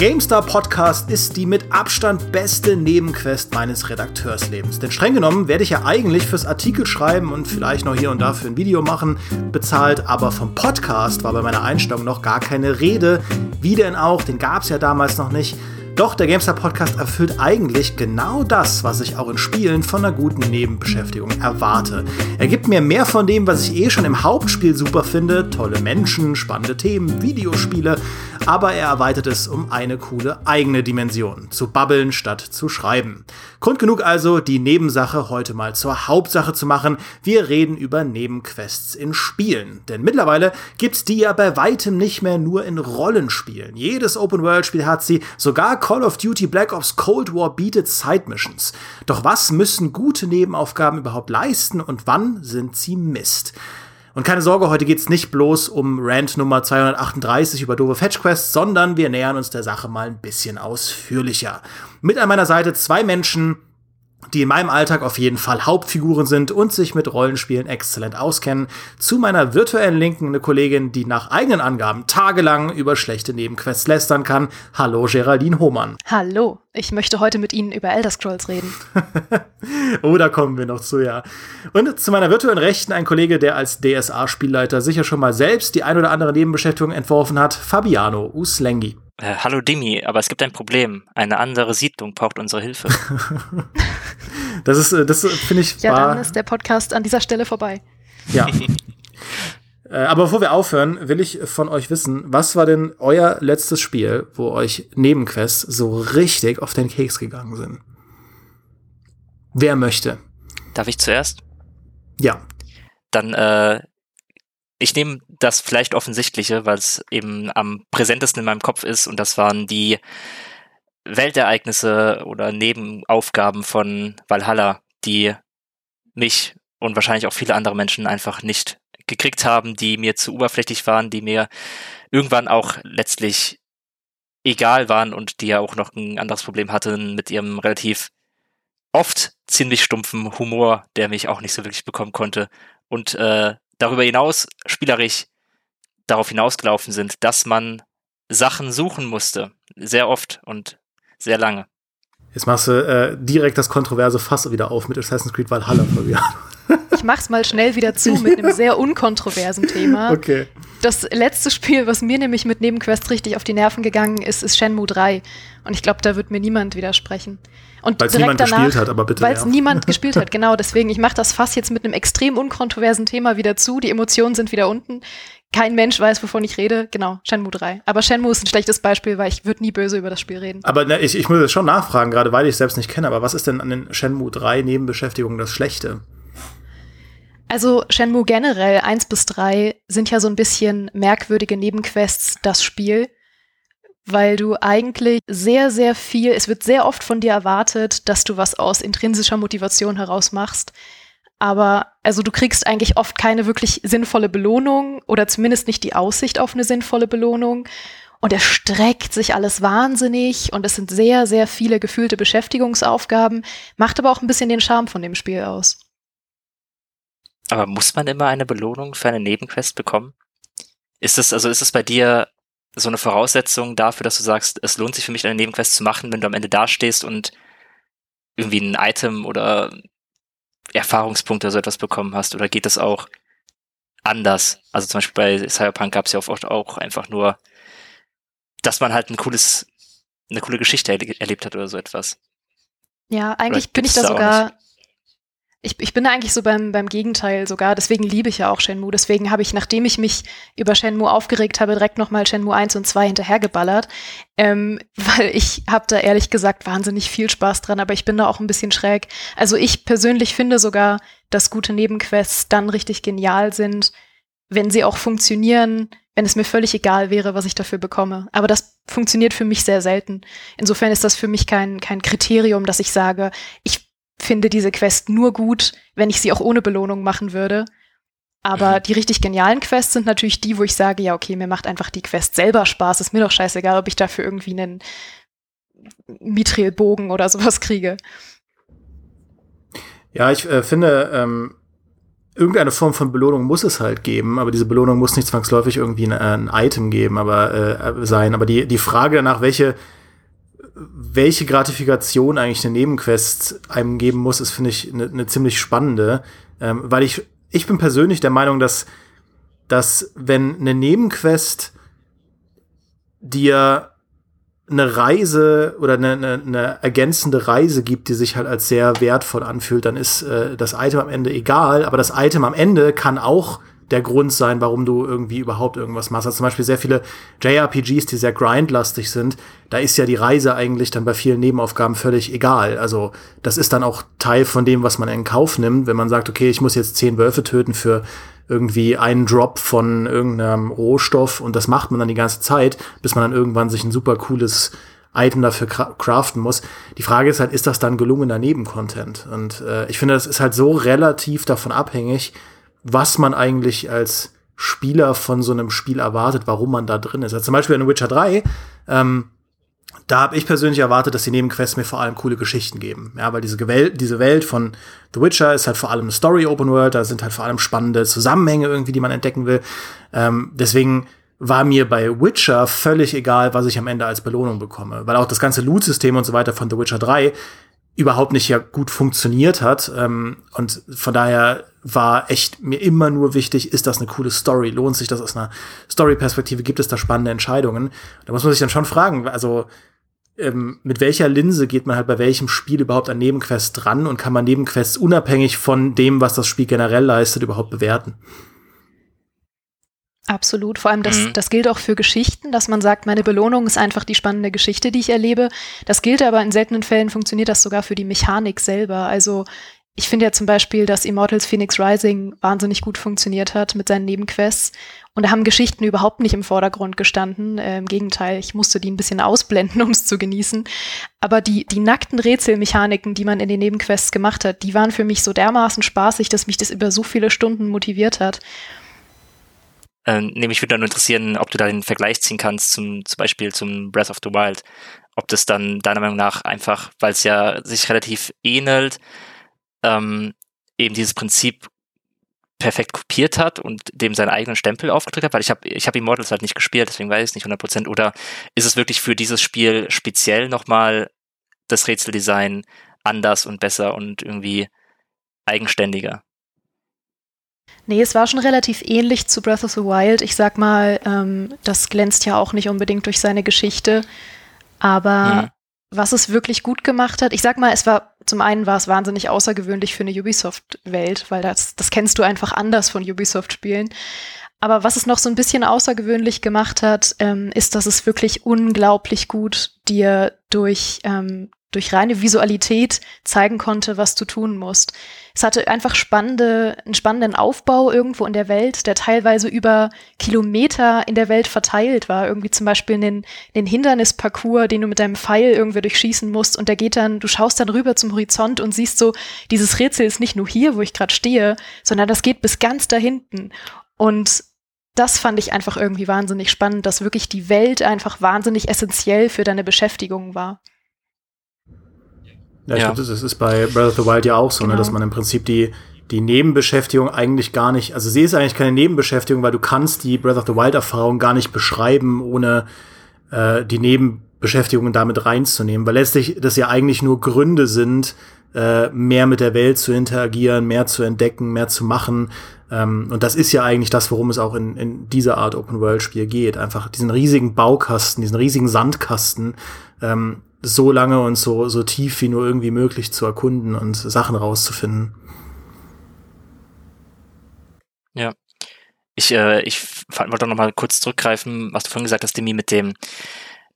GameStar Podcast ist die mit Abstand beste Nebenquest meines Redakteurslebens. Denn streng genommen werde ich ja eigentlich fürs Artikel schreiben und vielleicht noch hier und da für ein Video machen bezahlt, aber vom Podcast war bei meiner Einstellung noch gar keine Rede. Wie denn auch, den gab es ja damals noch nicht. Doch der GameStar Podcast erfüllt eigentlich genau das, was ich auch in Spielen von einer guten Nebenbeschäftigung erwarte. Er gibt mir mehr von dem, was ich eh schon im Hauptspiel super finde: tolle Menschen, spannende Themen, Videospiele, aber er erweitert es um eine coole eigene Dimension: zu babbeln statt zu schreiben. Grund genug also, die Nebensache heute mal zur Hauptsache zu machen. Wir reden über Nebenquests in Spielen. Denn mittlerweile gibt's die ja bei weitem nicht mehr nur in Rollenspielen. Jedes Open-World-Spiel hat sie, sogar Call of Duty Black Ops Cold War bietet Side Missions. Doch was müssen gute Nebenaufgaben überhaupt leisten und wann sind sie Mist? Und keine Sorge, heute geht's nicht bloß um Rant Nummer 238 über doofe Fetch Quests, sondern wir nähern uns der Sache mal ein bisschen ausführlicher. Mit an meiner Seite zwei Menschen, die in meinem Alltag auf jeden Fall Hauptfiguren sind und sich mit Rollenspielen exzellent auskennen. Zu meiner virtuellen Linken eine Kollegin, die nach eigenen Angaben tagelang über schlechte Nebenquests lästern kann. Hallo Geraldine Hohmann. Hallo, ich möchte heute mit Ihnen über Elder Scrolls reden. oh, da kommen wir noch zu, ja. Und zu meiner virtuellen Rechten ein Kollege, der als DSA-Spielleiter sicher schon mal selbst die ein oder andere Nebenbeschäftigung entworfen hat, Fabiano Uslengi. Äh, hallo Dimi, aber es gibt ein Problem. Eine andere Siedlung braucht unsere Hilfe. das ist, äh, das finde ich. Ja, dann ist der Podcast an dieser Stelle vorbei. Ja. äh, aber bevor wir aufhören, will ich von euch wissen, was war denn euer letztes Spiel, wo euch Nebenquests so richtig auf den Keks gegangen sind? Wer möchte? Darf ich zuerst? Ja. Dann äh, ich nehme das vielleicht Offensichtliche, weil es eben am präsentesten in meinem Kopf ist und das waren die Weltereignisse oder Nebenaufgaben von Valhalla, die mich und wahrscheinlich auch viele andere Menschen einfach nicht gekriegt haben, die mir zu oberflächlich waren, die mir irgendwann auch letztlich egal waren und die ja auch noch ein anderes Problem hatten mit ihrem relativ oft ziemlich stumpfen Humor, der mich auch nicht so wirklich bekommen konnte. Und äh, darüber hinaus spielerisch darauf hinausgelaufen sind, dass man Sachen suchen musste. Sehr oft und sehr lange. Jetzt machst du äh, direkt das kontroverse Fass wieder auf mit Assassin's Creed Valhalla, Fabian. Ich mach's mal schnell wieder zu mit einem sehr unkontroversen Thema. Okay. Das letzte Spiel, was mir nämlich mit Nebenquests richtig auf die Nerven gegangen ist, ist Shenmue 3. Und ich glaube, da wird mir niemand widersprechen. Und weil es niemand danach, gespielt hat, aber bitte. Weil es niemand gespielt hat, genau. Deswegen, ich mache das Fass jetzt mit einem extrem unkontroversen Thema wieder zu. Die Emotionen sind wieder unten. Kein Mensch weiß, wovon ich rede. Genau, Shenmue 3. Aber Shenmue ist ein schlechtes Beispiel, weil ich würde nie böse über das Spiel reden. Aber ne, ich, ich muss jetzt schon nachfragen, gerade weil ich es selbst nicht kenne. Aber was ist denn an den Shenmue 3 Nebenbeschäftigungen das Schlechte? Also Shenmue generell 1 bis 3 sind ja so ein bisschen merkwürdige Nebenquests das Spiel, weil du eigentlich sehr, sehr viel, es wird sehr oft von dir erwartet, dass du was aus intrinsischer Motivation heraus machst. Aber also du kriegst eigentlich oft keine wirklich sinnvolle Belohnung oder zumindest nicht die Aussicht auf eine sinnvolle Belohnung. Und es streckt sich alles wahnsinnig und es sind sehr, sehr viele gefühlte Beschäftigungsaufgaben, macht aber auch ein bisschen den Charme von dem Spiel aus. Aber muss man immer eine Belohnung für eine Nebenquest bekommen? Ist es, also ist es bei dir so eine Voraussetzung dafür, dass du sagst, es lohnt sich für mich, eine Nebenquest zu machen, wenn du am Ende dastehst und irgendwie ein Item oder Erfahrungspunkte oder so etwas bekommen hast? Oder geht das auch anders? Also zum Beispiel bei Cyberpunk gab es ja oft auch einfach nur, dass man halt ein cooles, eine coole Geschichte erlebt hat oder so etwas. Ja, eigentlich bin ich da sogar ich, ich bin eigentlich so beim, beim Gegenteil sogar. Deswegen liebe ich ja auch Shenmue. Deswegen habe ich, nachdem ich mich über Shenmue aufgeregt habe, direkt nochmal Shenmue 1 und 2 hinterhergeballert. Ähm, weil ich habe da ehrlich gesagt wahnsinnig viel Spaß dran, aber ich bin da auch ein bisschen schräg. Also ich persönlich finde sogar, dass gute Nebenquests dann richtig genial sind, wenn sie auch funktionieren, wenn es mir völlig egal wäre, was ich dafür bekomme. Aber das funktioniert für mich sehr selten. Insofern ist das für mich kein, kein Kriterium, dass ich sage, ich finde diese Quest nur gut, wenn ich sie auch ohne Belohnung machen würde. Aber mhm. die richtig genialen Quests sind natürlich die, wo ich sage, ja, okay, mir macht einfach die Quest selber Spaß. Ist mir doch scheißegal, ob ich dafür irgendwie einen Mithril-Bogen oder sowas kriege. Ja, ich äh, finde, ähm, irgendeine Form von Belohnung muss es halt geben, aber diese Belohnung muss nicht zwangsläufig irgendwie ein, ein Item geben, aber äh, sein. Aber die, die Frage danach, welche, welche Gratifikation eigentlich eine Nebenquest einem geben muss, ist, finde ich, eine ne ziemlich spannende. Ähm, weil ich, ich bin persönlich der Meinung, dass, dass wenn eine Nebenquest dir eine Reise oder eine, eine, eine ergänzende Reise gibt, die sich halt als sehr wertvoll anfühlt, dann ist äh, das Item am Ende egal. Aber das Item am Ende kann auch der Grund sein, warum du irgendwie überhaupt irgendwas machst. Also zum Beispiel sehr viele JRPGs, die sehr grindlastig sind, da ist ja die Reise eigentlich dann bei vielen Nebenaufgaben völlig egal. Also das ist dann auch Teil von dem, was man in Kauf nimmt, wenn man sagt, okay, ich muss jetzt zehn Wölfe töten für irgendwie einen Drop von irgendeinem Rohstoff und das macht man dann die ganze Zeit, bis man dann irgendwann sich ein super cooles Item dafür craften muss. Die Frage ist halt, ist das dann gelungener Nebencontent? Und äh, ich finde, das ist halt so relativ davon abhängig, was man eigentlich als Spieler von so einem Spiel erwartet, warum man da drin ist. Also zum Beispiel in Witcher 3, ähm, da habe ich persönlich erwartet, dass die Nebenquests mir vor allem coole Geschichten geben. Ja, weil diese, Gewelt, diese Welt von The Witcher ist halt vor allem eine Story Open World, da sind halt vor allem spannende Zusammenhänge irgendwie, die man entdecken will. Ähm, deswegen war mir bei Witcher völlig egal, was ich am Ende als Belohnung bekomme, weil auch das ganze Loot-System und so weiter von The Witcher 3 überhaupt nicht ja gut funktioniert hat. Ähm, und von daher war echt mir immer nur wichtig, ist das eine coole Story? Lohnt sich das aus einer Story-Perspektive? Gibt es da spannende Entscheidungen? Da muss man sich dann schon fragen, also ähm, mit welcher Linse geht man halt bei welchem Spiel überhaupt an Nebenquests dran und kann man Nebenquests unabhängig von dem, was das Spiel generell leistet, überhaupt bewerten? Absolut. Vor allem, das, mhm. das gilt auch für Geschichten, dass man sagt, meine Belohnung ist einfach die spannende Geschichte, die ich erlebe. Das gilt aber in seltenen Fällen funktioniert das sogar für die Mechanik selber. Also ich finde ja zum Beispiel, dass Immortals Phoenix Rising wahnsinnig gut funktioniert hat mit seinen Nebenquests. Und da haben Geschichten überhaupt nicht im Vordergrund gestanden. Äh, Im Gegenteil, ich musste die ein bisschen ausblenden, um es zu genießen. Aber die, die nackten Rätselmechaniken, die man in den Nebenquests gemacht hat, die waren für mich so dermaßen spaßig, dass mich das über so viele Stunden motiviert hat. Ähm, nämlich würde dann interessieren, ob du da den Vergleich ziehen kannst, zum, zum Beispiel zum Breath of the Wild. Ob das dann deiner Meinung nach einfach, weil es ja sich relativ ähnelt, ähm, eben dieses Prinzip perfekt kopiert hat und dem seinen eigenen Stempel aufgedrückt hat, weil ich habe ich hab Immortals halt nicht gespielt, deswegen weiß ich es nicht 100%. Oder ist es wirklich für dieses Spiel speziell nochmal das Rätseldesign anders und besser und irgendwie eigenständiger? Nee, es war schon relativ ähnlich zu Breath of the Wild. Ich sag mal, ähm, das glänzt ja auch nicht unbedingt durch seine Geschichte. Aber mhm. was es wirklich gut gemacht hat, ich sag mal, es war, zum einen war es wahnsinnig außergewöhnlich für eine Ubisoft-Welt, weil das, das kennst du einfach anders von Ubisoft-Spielen. Aber was es noch so ein bisschen außergewöhnlich gemacht hat, ähm, ist, dass es wirklich unglaublich gut dir durch ähm, durch reine Visualität zeigen konnte, was du tun musst. Es hatte einfach spannende, einen spannenden Aufbau irgendwo in der Welt, der teilweise über Kilometer in der Welt verteilt war. Irgendwie zum Beispiel einen, einen Hindernisparcours, den du mit deinem Pfeil irgendwie durchschießen musst und der geht dann, du schaust dann rüber zum Horizont und siehst so, dieses Rätsel ist nicht nur hier, wo ich gerade stehe, sondern das geht bis ganz da hinten. Und das fand ich einfach irgendwie wahnsinnig spannend, dass wirklich die Welt einfach wahnsinnig essentiell für deine Beschäftigung war. Ja, ich ja. glaube, das ist bei Breath of the Wild ja auch so, genau. ne, dass man im Prinzip die, die Nebenbeschäftigung eigentlich gar nicht, also sie ist eigentlich keine Nebenbeschäftigung, weil du kannst die Breath of the Wild Erfahrung gar nicht beschreiben, ohne äh, die Nebenbeschäftigung damit reinzunehmen, weil letztlich das ja eigentlich nur Gründe sind, äh, mehr mit der Welt zu interagieren, mehr zu entdecken, mehr zu machen. Ähm, und das ist ja eigentlich das, worum es auch in, in dieser Art Open-World-Spiel geht. Einfach diesen riesigen Baukasten, diesen riesigen Sandkasten ähm, so lange und so, so tief wie nur irgendwie möglich zu erkunden und Sachen rauszufinden. Ja. Ich, äh, ich wollte noch mal kurz zurückgreifen, was du vorhin gesagt hast, Demi, mit dem,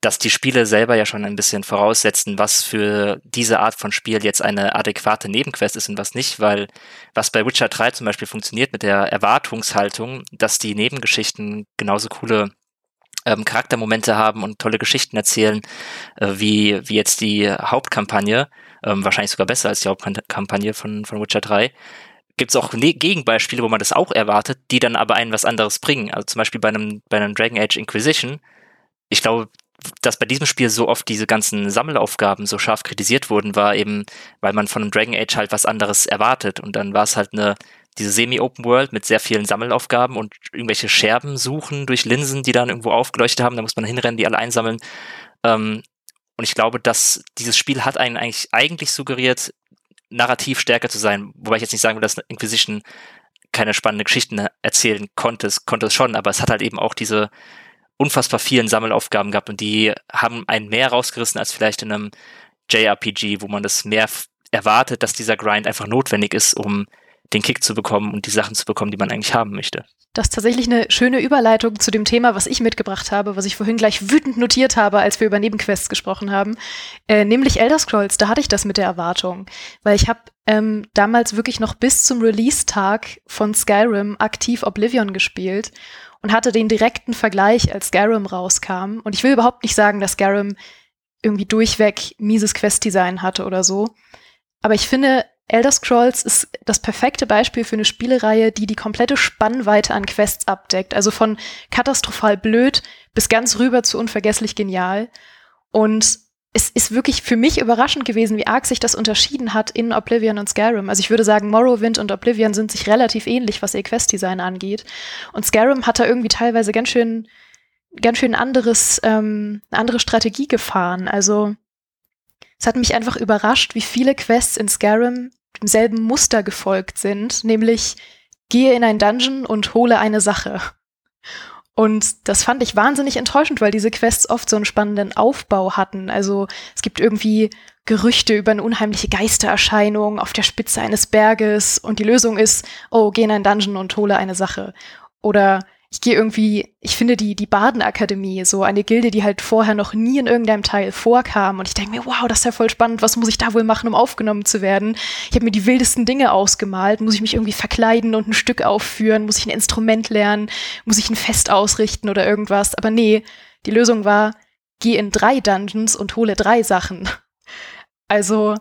dass die Spiele selber ja schon ein bisschen voraussetzen, was für diese Art von Spiel jetzt eine adäquate Nebenquest ist und was nicht, weil was bei Witcher 3 zum Beispiel funktioniert mit der Erwartungshaltung, dass die Nebengeschichten genauso coole ähm, Charaktermomente haben und tolle Geschichten erzählen, äh, wie, wie jetzt die Hauptkampagne, ähm, wahrscheinlich sogar besser als die Hauptkampagne von, von Witcher 3, gibt es auch ne Gegenbeispiele, wo man das auch erwartet, die dann aber einen was anderes bringen. Also zum Beispiel bei einem, bei einem Dragon Age Inquisition. Ich glaube, dass bei diesem Spiel so oft diese ganzen Sammelaufgaben so scharf kritisiert wurden, war eben, weil man von einem Dragon Age halt was anderes erwartet. Und dann war es halt eine diese Semi-Open World mit sehr vielen Sammelaufgaben und irgendwelche Scherben suchen durch Linsen, die dann irgendwo aufgeleuchtet haben. Da muss man hinrennen, die alle einsammeln. Ähm, und ich glaube, dass dieses Spiel hat einen eigentlich, eigentlich suggeriert, narrativ stärker zu sein. Wobei ich jetzt nicht sagen will, dass Inquisition keine spannende Geschichten erzählen konnte. Es konnte es schon, aber es hat halt eben auch diese unfassbar vielen Sammelaufgaben gehabt und die haben einen mehr rausgerissen als vielleicht in einem JRPG, wo man das mehr erwartet, dass dieser Grind einfach notwendig ist, um den Kick zu bekommen und die Sachen zu bekommen, die man eigentlich haben möchte. Das ist tatsächlich eine schöne Überleitung zu dem Thema, was ich mitgebracht habe, was ich vorhin gleich wütend notiert habe, als wir über Nebenquests gesprochen haben, äh, nämlich Elder Scrolls. Da hatte ich das mit der Erwartung, weil ich habe ähm, damals wirklich noch bis zum Release-Tag von Skyrim aktiv Oblivion gespielt und hatte den direkten Vergleich, als Skyrim rauskam. Und ich will überhaupt nicht sagen, dass Skyrim irgendwie durchweg mieses Quest-Design hatte oder so. Aber ich finde, Elder Scrolls ist das perfekte Beispiel für eine Spielereihe, die die komplette Spannweite an Quests abdeckt. Also von katastrophal blöd bis ganz rüber zu unvergesslich genial. Und es ist wirklich für mich überraschend gewesen, wie arg sich das unterschieden hat in Oblivion und Skyrim. Also ich würde sagen, Morrowind und Oblivion sind sich relativ ähnlich, was ihr Questdesign angeht. Und Skyrim hat da irgendwie teilweise ganz schön, ganz schön anderes, ähm, eine andere Strategie gefahren. Also es hat mich einfach überrascht, wie viele Quests in Skyrim demselben Muster gefolgt sind, nämlich gehe in ein Dungeon und hole eine Sache. Und das fand ich wahnsinnig enttäuschend, weil diese Quests oft so einen spannenden Aufbau hatten. Also es gibt irgendwie Gerüchte über eine unheimliche Geistererscheinung auf der Spitze eines Berges und die Lösung ist, oh, geh in ein Dungeon und hole eine Sache. Oder ich gehe irgendwie, ich finde die, die Badenakademie, so eine Gilde, die halt vorher noch nie in irgendeinem Teil vorkam. Und ich denke mir, wow, das ist ja voll spannend, was muss ich da wohl machen, um aufgenommen zu werden? Ich habe mir die wildesten Dinge ausgemalt. Muss ich mich irgendwie verkleiden und ein Stück aufführen? Muss ich ein Instrument lernen? Muss ich ein Fest ausrichten oder irgendwas? Aber nee, die Lösung war, geh in drei Dungeons und hole drei Sachen. Also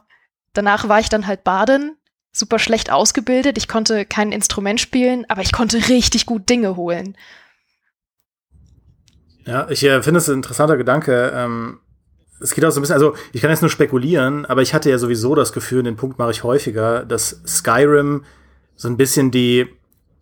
danach war ich dann halt baden, super schlecht ausgebildet. Ich konnte kein Instrument spielen, aber ich konnte richtig gut Dinge holen. Ja, ich äh, finde es ein interessanter Gedanke. Ähm, es geht auch so ein bisschen, also ich kann jetzt nur spekulieren, aber ich hatte ja sowieso das Gefühl, den Punkt mache ich häufiger, dass Skyrim so ein bisschen die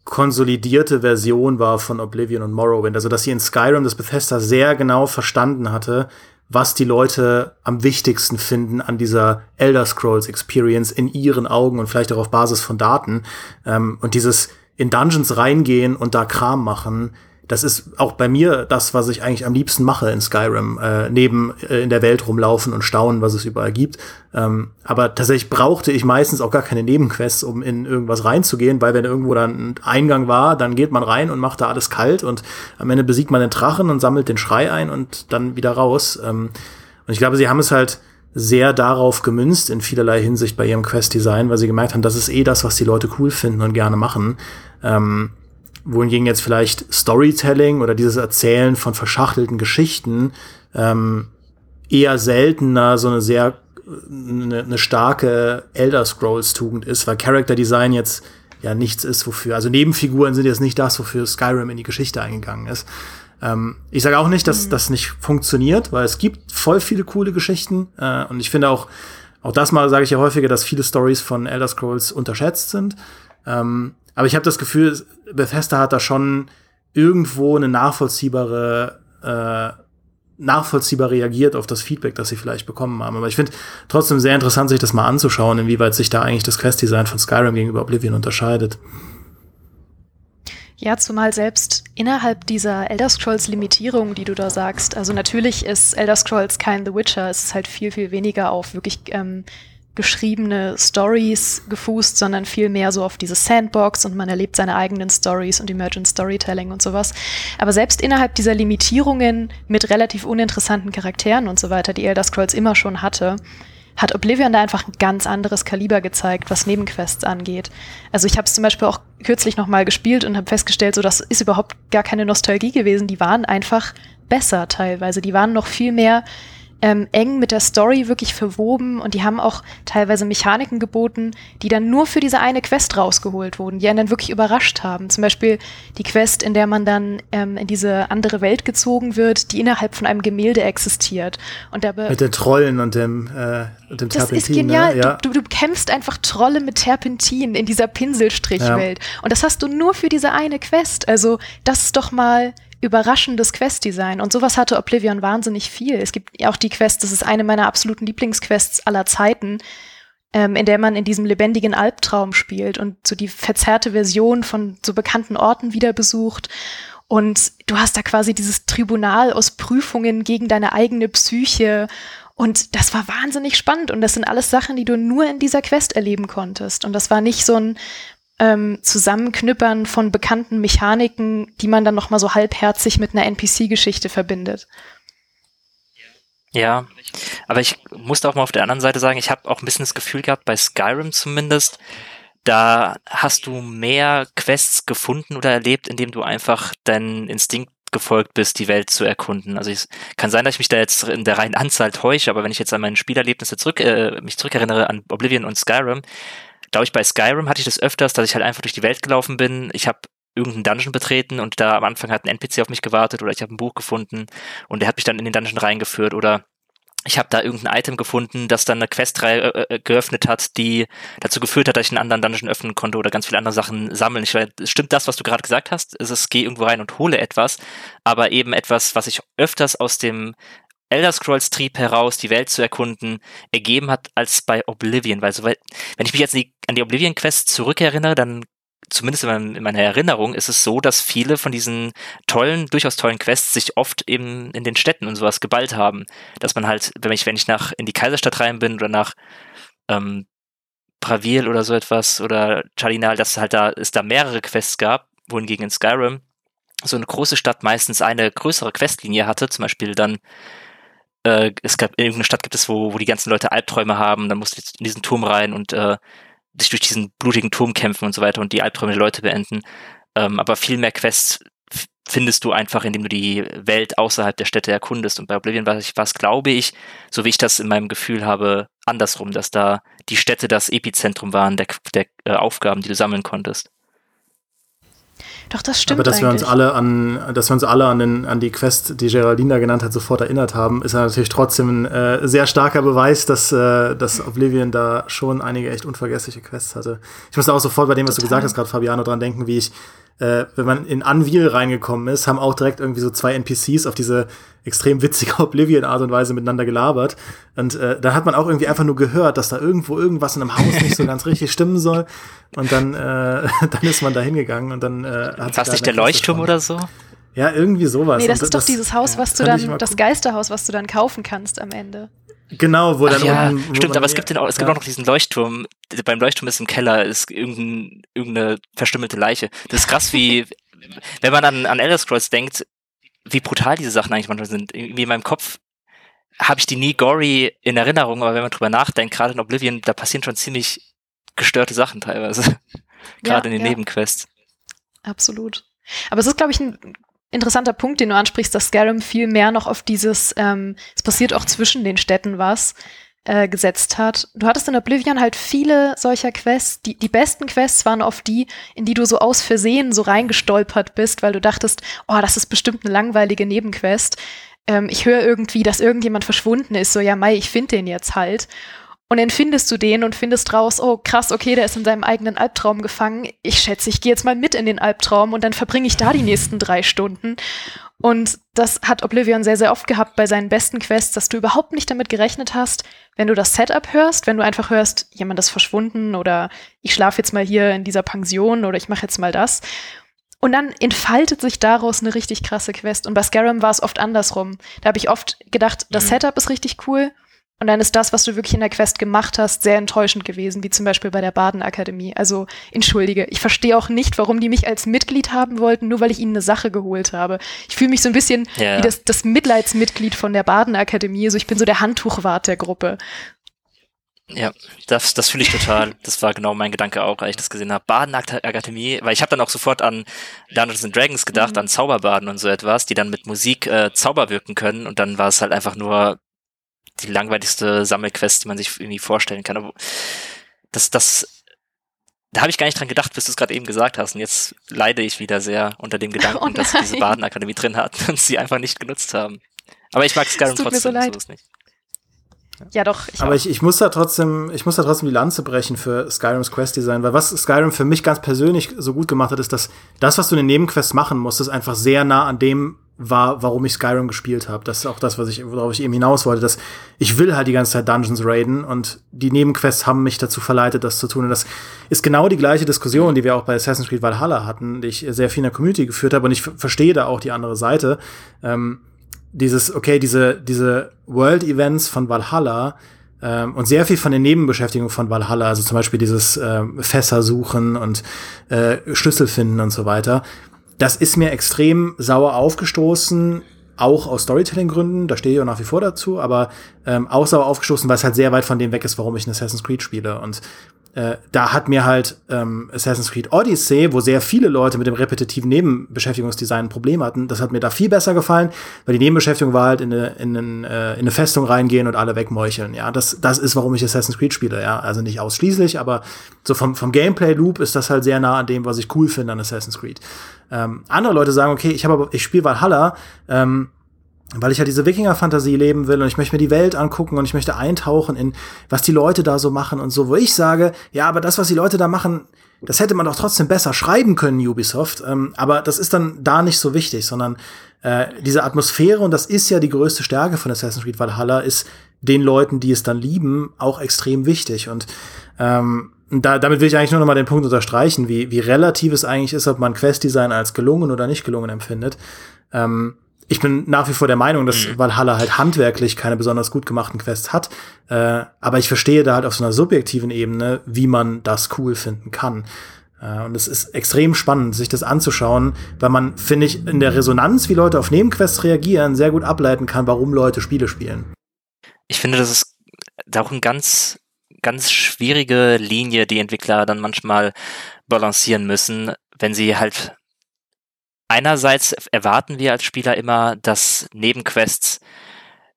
konsolidierte Version war von Oblivion und Morrowind. Also dass sie in Skyrim das Bethesda sehr genau verstanden hatte, was die Leute am wichtigsten finden an dieser Elder Scrolls Experience in ihren Augen und vielleicht auch auf Basis von Daten. Ähm, und dieses in Dungeons reingehen und da Kram machen, das ist auch bei mir das, was ich eigentlich am liebsten mache in Skyrim, äh, neben äh, in der Welt rumlaufen und staunen, was es überall gibt. Ähm, aber tatsächlich brauchte ich meistens auch gar keine Nebenquests, um in irgendwas reinzugehen, weil wenn irgendwo dann ein Eingang war, dann geht man rein und macht da alles kalt und am Ende besiegt man den Drachen und sammelt den Schrei ein und dann wieder raus. Ähm, und ich glaube, sie haben es halt sehr darauf gemünzt in vielerlei Hinsicht bei ihrem Quest-Design, weil sie gemerkt haben, das ist eh das, was die Leute cool finden und gerne machen. Ähm, wohingegen jetzt vielleicht Storytelling oder dieses Erzählen von verschachtelten Geschichten ähm, eher seltener so eine sehr eine, eine starke Elder Scrolls Tugend ist, weil Character Design jetzt ja nichts ist, wofür, also Nebenfiguren sind jetzt nicht das, wofür Skyrim in die Geschichte eingegangen ist. Ähm, ich sage auch nicht, dass mhm. das nicht funktioniert, weil es gibt voll viele coole Geschichten äh, und ich finde auch, auch das mal sage ich ja häufiger, dass viele Stories von Elder Scrolls unterschätzt sind. Ähm, aber ich habe das Gefühl, Bethesda hat da schon irgendwo eine nachvollziehbare, äh, nachvollziehbar reagiert auf das Feedback, das sie vielleicht bekommen haben. Aber ich finde trotzdem sehr interessant, sich das mal anzuschauen, inwieweit sich da eigentlich das Quest-Design von Skyrim gegenüber Oblivion unterscheidet. Ja, zumal selbst innerhalb dieser Elder Scrolls Limitierung, die du da sagst, also natürlich ist Elder Scrolls kein The Witcher, es ist halt viel, viel weniger auf wirklich ähm, geschriebene Stories gefußt, sondern viel mehr so auf diese Sandbox und man erlebt seine eigenen Stories und Emergent Storytelling und sowas. Aber selbst innerhalb dieser Limitierungen mit relativ uninteressanten Charakteren und so weiter, die Elder Scrolls immer schon hatte, hat Oblivion da einfach ein ganz anderes Kaliber gezeigt, was Nebenquests angeht. Also ich habe es zum Beispiel auch kürzlich nochmal gespielt und habe festgestellt, so das ist überhaupt gar keine Nostalgie gewesen. Die waren einfach besser teilweise. Die waren noch viel mehr ähm, eng mit der Story wirklich verwoben und die haben auch teilweise Mechaniken geboten, die dann nur für diese eine Quest rausgeholt wurden, die einen dann wirklich überrascht haben. Zum Beispiel die Quest, in der man dann ähm, in diese andere Welt gezogen wird, die innerhalb von einem Gemälde existiert. Und dabei mit den Trollen und dem, äh, und dem das Terpentin. Das ist genial. Ne? Ja. Du, du, kämpfst einfach Trolle mit Terpentin in dieser Pinselstrichwelt. Ja. Und das hast du nur für diese eine Quest. Also das ist doch mal überraschendes Quest-Design. Und sowas hatte Oblivion wahnsinnig viel. Es gibt auch die Quest, das ist eine meiner absoluten Lieblingsquests aller Zeiten, ähm, in der man in diesem lebendigen Albtraum spielt und so die verzerrte Version von so bekannten Orten wieder besucht. Und du hast da quasi dieses Tribunal aus Prüfungen gegen deine eigene Psyche. Und das war wahnsinnig spannend. Und das sind alles Sachen, die du nur in dieser Quest erleben konntest. Und das war nicht so ein ähm, Zusammenknüppern von bekannten Mechaniken, die man dann noch mal so halbherzig mit einer NPC-Geschichte verbindet. Ja, aber ich musste auch mal auf der anderen Seite sagen, ich habe auch ein bisschen das Gefühl gehabt, bei Skyrim zumindest, da hast du mehr Quests gefunden oder erlebt, indem du einfach deinen Instinkt gefolgt bist, die Welt zu erkunden. Also es kann sein, dass ich mich da jetzt in der reinen Anzahl täusche, aber wenn ich jetzt an meine Spielerlebnisse zurück, äh, mich zurückerinnere an Oblivion und Skyrim, glaube ich, bei Skyrim hatte ich das öfters, dass ich halt einfach durch die Welt gelaufen bin. Ich habe irgendeinen Dungeon betreten und da am Anfang hat ein NPC auf mich gewartet oder ich habe ein Buch gefunden und der hat mich dann in den Dungeon reingeführt oder ich habe da irgendein Item gefunden, das dann eine Questreihe äh, äh, geöffnet hat, die dazu geführt hat, dass ich einen anderen Dungeon öffnen konnte oder ganz viele andere Sachen sammeln. Ich weiß, stimmt das, was du gerade gesagt hast? Es ist, geh irgendwo rein und hole etwas, aber eben etwas, was ich öfters aus dem Elder Scrolls Trieb heraus, die Welt zu erkunden, ergeben hat als bei Oblivion. Weil, so, wenn ich mich jetzt an die, an die Oblivion Quest zurückerinnere, dann zumindest in, meiner Erinnerung ist es so, dass viele von diesen tollen, durchaus tollen Quests sich oft eben in den Städten und sowas geballt haben. Dass man halt, wenn ich, wenn ich nach in die Kaiserstadt rein bin oder nach ähm, Bravil oder so etwas oder Chalinal, dass halt da es da mehrere Quests gab, wohingegen in Skyrim so eine große Stadt meistens eine größere Questlinie hatte, zum Beispiel dann äh, es gab irgendeine Stadt gibt es, wo, wo die ganzen Leute Albträume haben, dann musst du in diesen Turm rein und äh, sich durch diesen blutigen Turm kämpfen und so weiter und die Albträume der Leute beenden. Ähm, aber viel mehr Quests findest du einfach, indem du die Welt außerhalb der Städte erkundest. Und bei Oblivion war es, glaube ich, so wie ich das in meinem Gefühl habe, andersrum, dass da die Städte das Epizentrum waren der, der äh, Aufgaben, die du sammeln konntest. Doch, das stimmt. Aber dass eigentlich. wir uns alle an, dass wir uns alle an, den, an die Quest, die Geraldine da genannt hat, sofort erinnert haben, ist ja natürlich trotzdem ein äh, sehr starker Beweis, dass, äh, dass Oblivion da schon einige echt unvergessliche Quests hatte. Ich muss auch sofort bei dem, was Total. du gesagt hast, gerade Fabiano, dran denken, wie ich äh, wenn man in Anvil reingekommen ist, haben auch direkt irgendwie so zwei NPCs auf diese extrem witzige Oblivion-Art und Weise miteinander gelabert. Und äh, da hat man auch irgendwie einfach nur gehört, dass da irgendwo irgendwas in einem Haus nicht so ganz richtig stimmen soll. Und dann, äh, dann ist man da hingegangen und dann äh, hat War nicht der Leuchtturm oder so? Ja, irgendwie sowas. Nee, das und ist das, doch dieses Haus, was ja, du dann, das Geisterhaus, was du dann kaufen kannst am Ende. Genau, wo dann ja, unten, wo stimmt, aber es gibt, den auch, es gibt auch noch diesen Leuchtturm. Beim Leuchtturm ist im Keller ist irgendein, irgendeine verstümmelte Leiche. Das ist krass, wie wenn man an, an Elder Scrolls denkt, wie brutal diese Sachen eigentlich manchmal sind. Irgendwie in meinem Kopf habe ich die nie gory in Erinnerung, aber wenn man drüber nachdenkt, gerade in Oblivion, da passieren schon ziemlich gestörte Sachen teilweise. gerade ja, in den ja. Nebenquests. Absolut. Aber es ist, glaube ich, ein interessanter Punkt, den du ansprichst, dass Skyrim viel mehr noch auf dieses, ähm, es passiert auch zwischen den Städten was, äh, gesetzt hat. Du hattest in Oblivion halt viele solcher Quests. Die, die besten Quests waren oft die, in die du so aus Versehen so reingestolpert bist, weil du dachtest, oh, das ist bestimmt eine langweilige Nebenquest. Ähm, ich höre irgendwie, dass irgendjemand verschwunden ist. So, ja, Mai, ich finde den jetzt halt. Und dann findest du den und findest raus, oh krass, okay, der ist in seinem eigenen Albtraum gefangen. Ich schätze, ich gehe jetzt mal mit in den Albtraum und dann verbringe ich da die nächsten drei Stunden. Und das hat Oblivion sehr, sehr oft gehabt bei seinen besten Quests, dass du überhaupt nicht damit gerechnet hast, wenn du das Setup hörst, wenn du einfach hörst, jemand ist verschwunden oder ich schlafe jetzt mal hier in dieser Pension oder ich mache jetzt mal das. Und dann entfaltet sich daraus eine richtig krasse Quest. Und bei Skyrim war es oft andersrum. Da habe ich oft gedacht, das mhm. Setup ist richtig cool. Und dann ist das, was du wirklich in der Quest gemacht hast, sehr enttäuschend gewesen, wie zum Beispiel bei der Badenakademie. Also entschuldige, ich verstehe auch nicht, warum die mich als Mitglied haben wollten, nur weil ich ihnen eine Sache geholt habe. Ich fühle mich so ein bisschen ja. wie das, das Mitleidsmitglied von der Badenakademie. Also ich bin so der Handtuchwart der Gruppe. Ja, das, das fühle ich total. Das war genau mein Gedanke auch, als ich das gesehen habe. Badenakademie, weil ich habe dann auch sofort an Dungeons and Dragons gedacht, mhm. an Zauberbaden und so etwas, die dann mit Musik äh, Zauber wirken können und dann war es halt einfach nur die langweiligste Sammelquest, die man sich irgendwie vorstellen kann. Aber das, das, da habe ich gar nicht dran gedacht, bis du es gerade eben gesagt hast. Und jetzt leide ich wieder sehr unter dem Gedanken, oh dass sie diese Badenakademie drin hat und sie einfach nicht genutzt haben. Aber ich mag Skyrim trotzdem, so, leid. so ist nicht. Ja, doch. Ich Aber ich, ich muss da trotzdem, ich muss da trotzdem die Lanze brechen für Skyrims Quest Design, weil was Skyrim für mich ganz persönlich so gut gemacht hat, ist, dass das, was du in den Nebenquests machen musstest, einfach sehr nah an dem war, warum ich Skyrim gespielt habe. Das ist auch das, was ich, worauf ich eben hinaus wollte, dass ich will halt die ganze Zeit Dungeons raiden und die Nebenquests haben mich dazu verleitet, das zu tun. Und das ist genau die gleiche Diskussion, die wir auch bei Assassin's Creed Valhalla hatten, die ich sehr viel in der Community geführt habe und ich verstehe da auch die andere Seite. Ähm, dieses, okay, diese, diese World-Events von Valhalla ähm, und sehr viel von den Nebenbeschäftigungen von Valhalla, also zum Beispiel dieses ähm, Fässer suchen und äh, Schlüssel finden und so weiter, das ist mir extrem sauer aufgestoßen, auch aus Storytelling-Gründen, da stehe ich auch nach wie vor dazu, aber ähm, auch sauer aufgestoßen, weil es halt sehr weit von dem weg ist, warum ich ein Assassin's Creed spiele. Und äh, da hat mir halt ähm, Assassin's Creed Odyssey, wo sehr viele Leute mit dem repetitiven Nebenbeschäftigungsdesign ein Problem hatten, das hat mir da viel besser gefallen, weil die Nebenbeschäftigung war halt in eine, in, eine, äh, in eine Festung reingehen und alle wegmeucheln. Ja, das, das ist, warum ich Assassin's Creed spiele. Ja, also nicht ausschließlich, aber so vom, vom Gameplay-Loop ist das halt sehr nah an dem, was ich cool finde an Assassin's Creed. Ähm, andere Leute sagen, okay, ich habe aber, ich spiele Valhalla, ähm, weil ich ja diese Wikinger-Fantasie leben will und ich möchte mir die Welt angucken und ich möchte eintauchen in, was die Leute da so machen und so, wo ich sage, ja, aber das, was die Leute da machen, das hätte man doch trotzdem besser schreiben können, Ubisoft. Ähm, aber das ist dann da nicht so wichtig, sondern äh, diese Atmosphäre, und das ist ja die größte Stärke von Assassin's Creed Valhalla, ist den Leuten, die es dann lieben, auch extrem wichtig. Und ähm, da, damit will ich eigentlich nur noch mal den Punkt unterstreichen, wie, wie relativ es eigentlich ist, ob man Quest-Design als gelungen oder nicht gelungen empfindet. Ähm, ich bin nach wie vor der Meinung, dass mhm. Valhalla halt handwerklich keine besonders gut gemachten Quests hat. Äh, aber ich verstehe da halt auf so einer subjektiven Ebene, wie man das cool finden kann. Äh, und es ist extrem spannend, sich das anzuschauen, weil man, finde ich, in der Resonanz, wie Leute auf Nebenquests reagieren, sehr gut ableiten kann, warum Leute Spiele spielen. Ich finde, das ist auch ein ganz, ganz schwierige Linie, die Entwickler dann manchmal balancieren müssen, wenn sie halt einerseits erwarten wir als Spieler immer, dass Nebenquests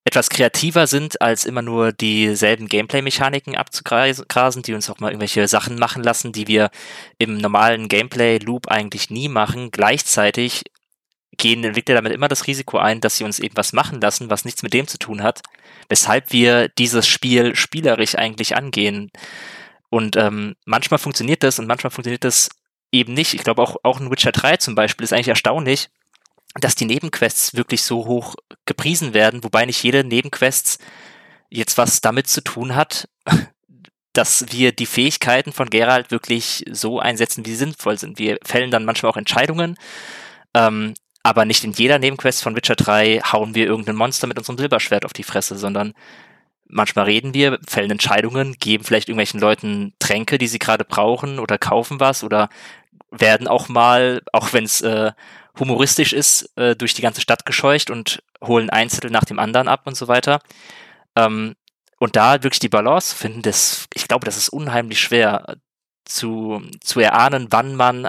etwas kreativer sind, als immer nur dieselben Gameplay-Mechaniken abzugrasen, die uns auch mal irgendwelche Sachen machen lassen, die wir im normalen Gameplay-Loop eigentlich nie machen. Gleichzeitig gehen Entwickler damit immer das Risiko ein, dass sie uns irgendwas machen lassen, was nichts mit dem zu tun hat, weshalb wir dieses Spiel spielerisch eigentlich angehen. Und ähm, manchmal funktioniert das und manchmal funktioniert das eben nicht. Ich glaube auch, auch in Witcher 3 zum Beispiel ist eigentlich erstaunlich, dass die Nebenquests wirklich so hoch gepriesen werden, wobei nicht jede Nebenquests jetzt was damit zu tun hat, dass wir die Fähigkeiten von Geralt wirklich so einsetzen, wie sie sinnvoll sind. Wir fällen dann manchmal auch Entscheidungen, ähm, aber nicht in jeder Nebenquest von Witcher 3 hauen wir irgendein Monster mit unserem Silberschwert auf die Fresse, sondern manchmal reden wir, fällen Entscheidungen, geben vielleicht irgendwelchen Leuten Tränke, die sie gerade brauchen oder kaufen was oder werden auch mal, auch wenn es äh, humoristisch ist, äh, durch die ganze Stadt gescheucht und holen ein Zettel nach dem anderen ab und so weiter. Ähm, und da wirklich die Balance finden, das, ich glaube, das ist unheimlich schwer zu, zu erahnen, wann man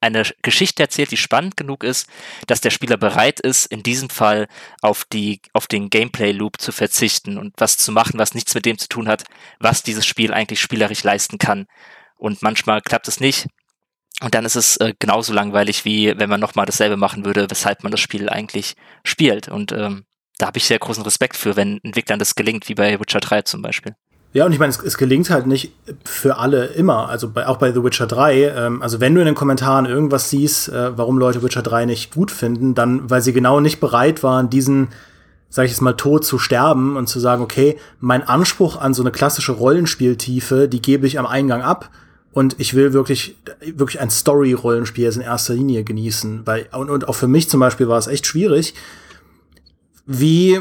eine Geschichte erzählt, die spannend genug ist, dass der Spieler bereit ist, in diesem Fall auf die, auf den Gameplay-Loop zu verzichten und was zu machen, was nichts mit dem zu tun hat, was dieses Spiel eigentlich spielerisch leisten kann. Und manchmal klappt es nicht. Und dann ist es äh, genauso langweilig, wie wenn man nochmal dasselbe machen würde, weshalb man das Spiel eigentlich spielt. Und ähm, da habe ich sehr großen Respekt für, wenn Entwicklern das gelingt, wie bei Witcher 3 zum Beispiel. Ja, und ich meine, es, es, gelingt halt nicht für alle immer. Also bei, auch bei The Witcher 3. Ähm, also wenn du in den Kommentaren irgendwas siehst, äh, warum Leute Witcher 3 nicht gut finden, dann weil sie genau nicht bereit waren, diesen, sag ich jetzt mal, Tod zu sterben und zu sagen, okay, mein Anspruch an so eine klassische Rollenspieltiefe, die gebe ich am Eingang ab. Und ich will wirklich, wirklich ein Story-Rollenspiel in erster Linie genießen. Weil, und, und auch für mich zum Beispiel war es echt schwierig, wie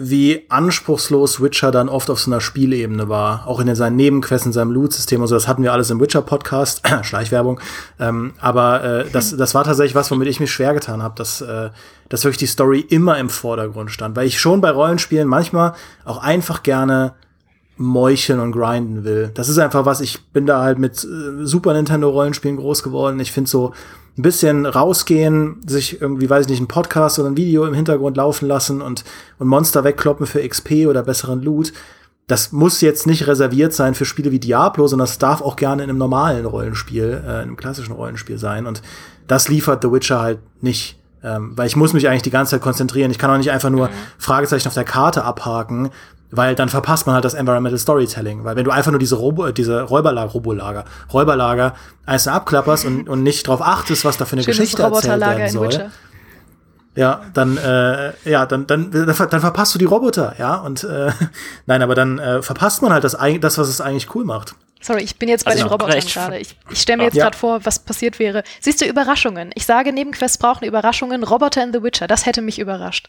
wie anspruchslos Witcher dann oft auf so einer Spielebene war. Auch in seinen Nebenquests, in seinem Loot-System und so. Das hatten wir alles im Witcher-Podcast. Schleichwerbung. Ähm, aber äh, das, das war tatsächlich was, womit ich mich schwer getan habe, dass, äh, dass wirklich die Story immer im Vordergrund stand. Weil ich schon bei Rollenspielen manchmal auch einfach gerne meucheln und grinden will. Das ist einfach was, ich bin da halt mit äh, Super Nintendo Rollenspielen groß geworden. Ich finde so ein bisschen rausgehen, sich irgendwie, weiß ich nicht, ein Podcast oder ein Video im Hintergrund laufen lassen und, und Monster wegkloppen für XP oder besseren Loot. Das muss jetzt nicht reserviert sein für Spiele wie Diablo, sondern das darf auch gerne in einem normalen Rollenspiel, äh, in einem klassischen Rollenspiel sein. Und das liefert The Witcher halt nicht. Ähm, weil ich muss mich eigentlich die ganze Zeit konzentrieren. Ich kann auch nicht einfach nur mhm. Fragezeichen auf der Karte abhaken, weil dann verpasst man halt das Environmental Storytelling. Weil wenn du einfach nur diese, Robo diese Räuberlager, Robolager, Räuberlager einzeln abklapperst und, und nicht drauf achtest, was da für eine Schönes Geschichte erzählt werden soll. Ja, dann, äh, ja, dann, dann, dann, dann verpasst du die Roboter, ja. Und äh, nein, aber dann äh, verpasst man halt das, das, was es eigentlich cool macht. Sorry, ich bin jetzt bei also den Robotern gerade. Ich, ich stelle mir jetzt ja. gerade vor, was passiert wäre. Siehst du, Überraschungen. Ich sage, Nebenquests brauchen Überraschungen. Roboter in The Witcher, das hätte mich überrascht.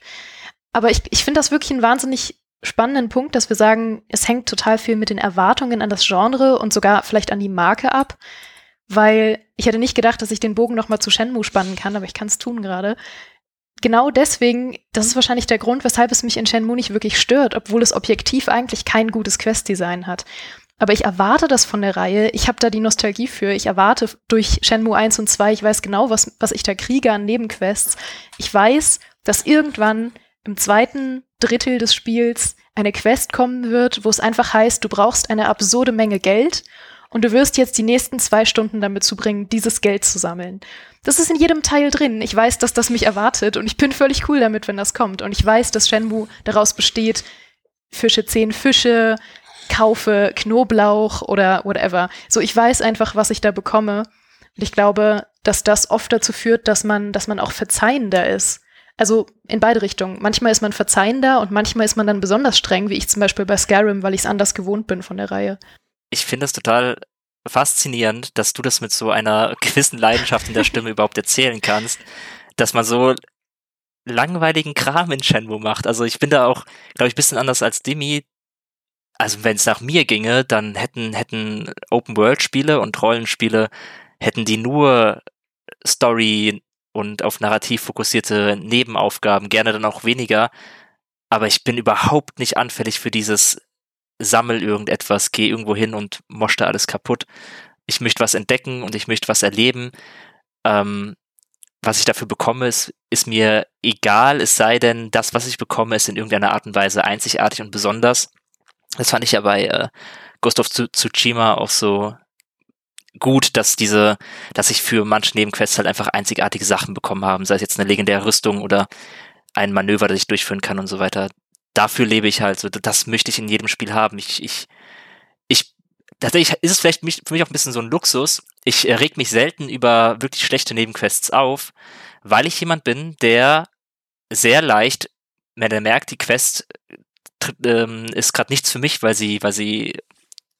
Aber ich, ich finde das wirklich einen wahnsinnig spannenden Punkt, dass wir sagen, es hängt total viel mit den Erwartungen an das Genre und sogar vielleicht an die Marke ab. Weil ich hätte nicht gedacht, dass ich den Bogen nochmal zu Shenmue spannen kann, aber ich kann es tun gerade. Genau deswegen, das ist wahrscheinlich der Grund, weshalb es mich in Shenmue nicht wirklich stört, obwohl es objektiv eigentlich kein gutes Questdesign hat. Aber ich erwarte das von der Reihe. Ich habe da die Nostalgie für. Ich erwarte durch Shenmue 1 und 2, ich weiß genau, was, was ich da kriege an Nebenquests. Ich weiß, dass irgendwann im zweiten Drittel des Spiels eine Quest kommen wird, wo es einfach heißt, du brauchst eine absurde Menge Geld und du wirst jetzt die nächsten zwei Stunden damit zubringen, dieses Geld zu sammeln. Das ist in jedem Teil drin. Ich weiß, dass das mich erwartet und ich bin völlig cool damit, wenn das kommt. Und ich weiß, dass Shenmue daraus besteht, Fische zehn Fische, kaufe Knoblauch oder whatever. So, ich weiß einfach, was ich da bekomme. Und ich glaube, dass das oft dazu führt, dass man, dass man auch verzeihender ist. Also in beide Richtungen. Manchmal ist man verzeihender und manchmal ist man dann besonders streng, wie ich zum Beispiel bei Skyrim, weil ich es anders gewohnt bin von der Reihe. Ich finde es total faszinierend, dass du das mit so einer gewissen Leidenschaft in der Stimme überhaupt erzählen kannst, dass man so langweiligen Kram in Shenmue macht. Also ich bin da auch, glaube ich, ein bisschen anders als Demi, also wenn es nach mir ginge, dann hätten, hätten Open-World-Spiele und Rollenspiele, hätten die nur Story und auf Narrativ fokussierte Nebenaufgaben, gerne dann auch weniger. Aber ich bin überhaupt nicht anfällig für dieses Sammel irgendetwas, geh irgendwo hin und mosch da alles kaputt. Ich möchte was entdecken und ich möchte was erleben. Ähm, was ich dafür bekomme, ist, ist mir egal, es sei denn, das, was ich bekomme, ist in irgendeiner Art und Weise einzigartig und besonders. Das fand ich ja bei äh, Ghost Tsushima auch so gut, dass diese, dass ich für manche Nebenquests halt einfach einzigartige Sachen bekommen haben, sei es jetzt eine legendäre Rüstung oder ein Manöver, das ich durchführen kann und so weiter. Dafür lebe ich halt, so, das möchte ich in jedem Spiel haben. Ich, ich, ich, tatsächlich ist es vielleicht für mich auch ein bisschen so ein Luxus. Ich reg mich selten über wirklich schlechte Nebenquests auf, weil ich jemand bin, der sehr leicht, wenn er merkt, die Quest ähm, ist gerade nichts für mich, weil sie, weil sie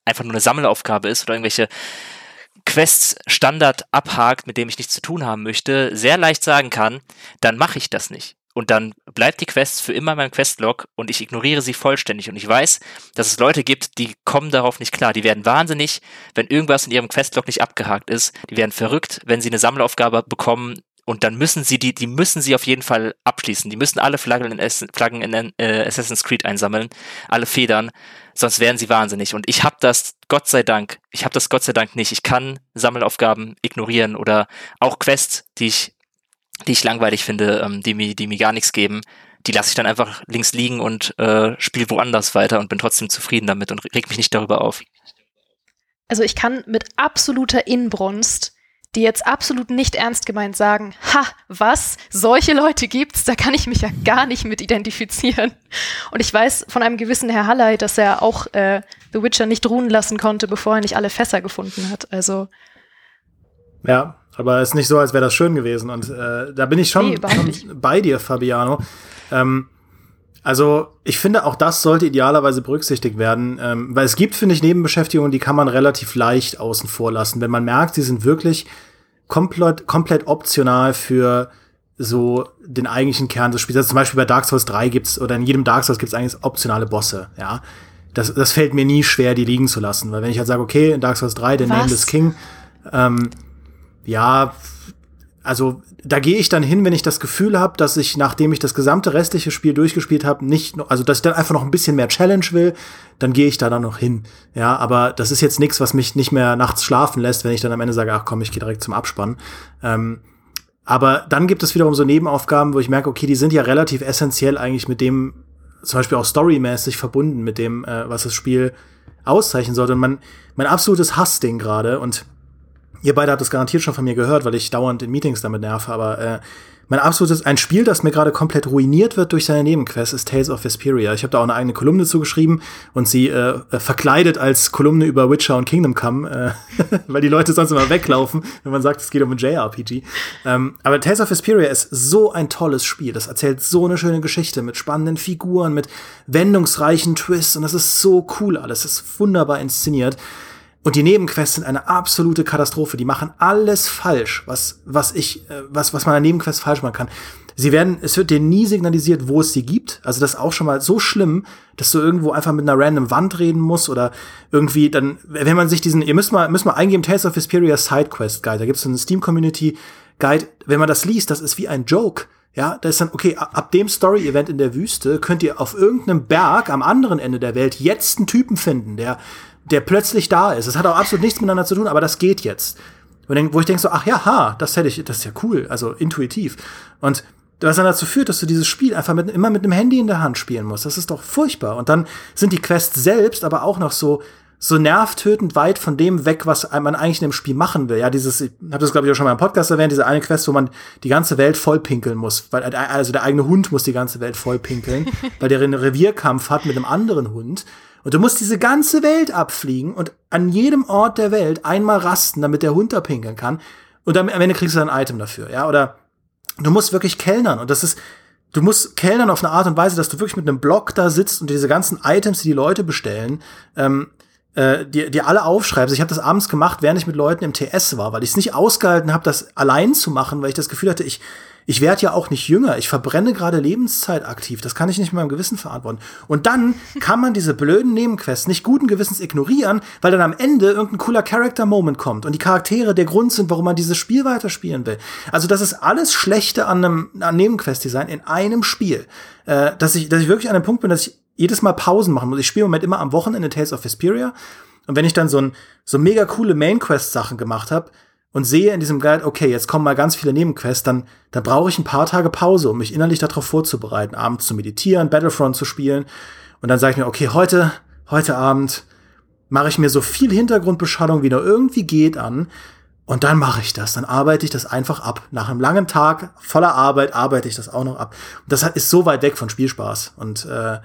einfach nur eine Sammelaufgabe ist oder irgendwelche Quests Standard abhakt, mit dem ich nichts zu tun haben möchte, sehr leicht sagen kann, dann mache ich das nicht. Und dann bleibt die Quest für immer in meinem Questlog und ich ignoriere sie vollständig. Und ich weiß, dass es Leute gibt, die kommen darauf nicht klar. Die werden wahnsinnig, wenn irgendwas in ihrem Questlog nicht abgehakt ist. Die werden verrückt, wenn sie eine Sammelaufgabe bekommen und dann müssen sie die, die müssen sie auf jeden Fall abschließen. Die müssen alle Flaggen in, Flaggen in äh, Assassin's Creed einsammeln, alle Federn, sonst werden sie wahnsinnig. Und ich habe das, Gott sei Dank, ich habe das Gott sei Dank nicht. Ich kann Sammelaufgaben ignorieren oder auch Quests, die ich, die ich langweilig finde, ähm, die mir, die mir gar nichts geben. Die lasse ich dann einfach links liegen und äh, spiele woanders weiter und bin trotzdem zufrieden damit und reg mich nicht darüber auf. Also ich kann mit absoluter Inbrunst die jetzt absolut nicht ernst gemeint sagen, ha, was? Solche Leute gibt's, da kann ich mich ja gar nicht mit identifizieren. Und ich weiß von einem gewissen Herr Halley, dass er auch äh, The Witcher nicht ruhen lassen konnte, bevor er nicht alle Fässer gefunden hat. Also. Ja, aber es ist nicht so, als wäre das schön gewesen. Und äh, da bin ich schon, nee, schon bei dir, Fabiano. Ähm, also ich finde, auch das sollte idealerweise berücksichtigt werden, ähm, weil es gibt, finde ich, Nebenbeschäftigungen, die kann man relativ leicht außen vor lassen. Wenn man merkt, sie sind wirklich komplett, komplett optional für so den eigentlichen Kern des Spiels. Also zum Beispiel bei Dark Souls 3 gibt's, oder in jedem Dark Souls gibt's eigentlich optionale Bosse, ja. Das, das fällt mir nie schwer, die liegen zu lassen, weil wenn ich halt sage, okay, in Dark Souls 3, der Name is King, ähm, ja, also da gehe ich dann hin, wenn ich das Gefühl habe, dass ich, nachdem ich das gesamte restliche Spiel durchgespielt habe, nicht, also dass ich dann einfach noch ein bisschen mehr Challenge will, dann gehe ich da dann noch hin. Ja, aber das ist jetzt nichts, was mich nicht mehr nachts schlafen lässt, wenn ich dann am Ende sage, ach komm, ich gehe direkt zum Abspann. Ähm, Aber dann gibt es wiederum so Nebenaufgaben, wo ich merke, okay, die sind ja relativ essentiell eigentlich mit dem, zum Beispiel auch storymäßig verbunden mit dem, äh, was das Spiel auszeichnen sollte. Und mein, mein absolutes Hassding gerade, und ihr beide habt das garantiert schon von mir gehört, weil ich dauernd in Meetings damit nerve, aber äh, mein absolutes, ein Spiel, das mir gerade komplett ruiniert wird durch seine Nebenquests, ist Tales of Vesperia. Ich habe da auch eine eigene Kolumne zugeschrieben und sie äh, äh, verkleidet als Kolumne über Witcher und Kingdom Come, äh, weil die Leute sonst immer weglaufen, wenn man sagt, es geht um ein JRPG. Ähm, aber Tales of Vesperia ist so ein tolles Spiel. Das erzählt so eine schöne Geschichte mit spannenden Figuren, mit wendungsreichen Twists und das ist so cool alles. Das ist wunderbar inszeniert. Und die Nebenquests sind eine absolute Katastrophe. Die machen alles falsch, was, was ich, äh, was, was man an Nebenquests falsch machen kann. Sie werden, es wird dir nie signalisiert, wo es sie gibt. Also das ist auch schon mal so schlimm, dass du irgendwo einfach mit einer random Wand reden musst oder irgendwie dann, wenn man sich diesen, ihr müsst mal, müsst mal eingeben, Tales of Vesperia Sidequest Guide. Da gibt's so einen Steam Community Guide. Wenn man das liest, das ist wie ein Joke. Ja, da ist dann, okay, ab dem Story-Event in der Wüste könnt ihr auf irgendeinem Berg am anderen Ende der Welt jetzt einen Typen finden, der der plötzlich da ist. Es hat auch absolut nichts miteinander zu tun, aber das geht jetzt. Wo ich denke so, ach ja, ha, das hätte ich, das ist ja cool, also intuitiv. Und was dann dazu führt, dass du dieses Spiel einfach mit, immer mit einem Handy in der Hand spielen musst. Das ist doch furchtbar. Und dann sind die Quests selbst aber auch noch so, so nervtötend weit von dem weg, was man eigentlich in dem Spiel machen will. Ja, dieses, ich habe das glaube ich auch schon mal im Podcast erwähnt, diese eine Quest, wo man die ganze Welt vollpinkeln muss, weil also der eigene Hund muss die ganze Welt vollpinkeln, weil der einen Revierkampf hat mit einem anderen Hund und du musst diese ganze Welt abfliegen und an jedem Ort der Welt einmal rasten, damit der Hund da pinkeln kann. Und dann am Ende kriegst du ein Item dafür, ja. Oder du musst wirklich kellnern. Und das ist, du musst kellnern auf eine Art und Weise, dass du wirklich mit einem Block da sitzt und diese ganzen Items, die die Leute bestellen, ähm, äh, dir, dir alle aufschreibst. Ich habe das abends gemacht, während ich mit Leuten im TS war, weil ich es nicht ausgehalten habe, das allein zu machen, weil ich das Gefühl hatte, ich ich werde ja auch nicht jünger. Ich verbrenne gerade Lebenszeit aktiv. Das kann ich nicht mit meinem Gewissen verantworten. Und dann kann man diese blöden Nebenquests nicht guten Gewissens ignorieren, weil dann am Ende irgendein cooler Character-Moment kommt und die Charaktere der Grund sind, warum man dieses Spiel weiterspielen will. Also das ist alles Schlechte an einem an Nebenquest-Design in einem Spiel. Äh, dass, ich, dass ich wirklich an einem Punkt bin, dass ich jedes Mal Pausen machen muss. Ich spiele im Moment immer am Wochenende Tales of Vesperia. Und wenn ich dann so, ein, so mega coole Main-Quest-Sachen gemacht habe, und sehe in diesem Guide, okay, jetzt kommen mal ganz viele Nebenquests, dann, dann brauche ich ein paar Tage Pause, um mich innerlich darauf vorzubereiten, abends zu meditieren, Battlefront zu spielen. Und dann sage ich mir, okay, heute, heute Abend mache ich mir so viel Hintergrundbeschallung, wie nur irgendwie geht an. Und dann mache ich das. Dann arbeite ich das einfach ab. Nach einem langen Tag voller Arbeit arbeite ich das auch noch ab. Und das ist so weit weg von Spielspaß. Und äh,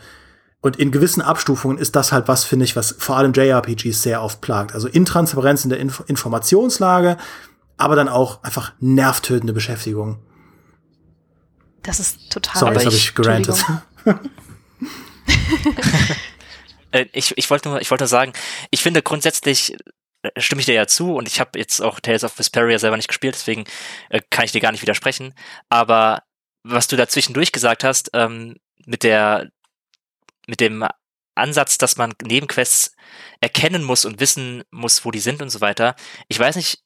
und in gewissen Abstufungen ist das halt was, finde ich, was vor allem JRPGs sehr oft plagt. Also Intransparenz in der Inf Informationslage, aber dann auch einfach nervtötende Beschäftigung. Das ist total. Sorry, jetzt habe ich gerantet. Äh, ich, ich wollte nur, ich wollte nur sagen, ich finde grundsätzlich äh, stimme ich dir ja zu und ich habe jetzt auch Tales of Vesperia selber nicht gespielt, deswegen äh, kann ich dir gar nicht widersprechen. Aber was du da zwischendurch gesagt hast, ähm, mit der mit dem Ansatz, dass man Nebenquests erkennen muss und wissen muss, wo die sind und so weiter. Ich weiß nicht,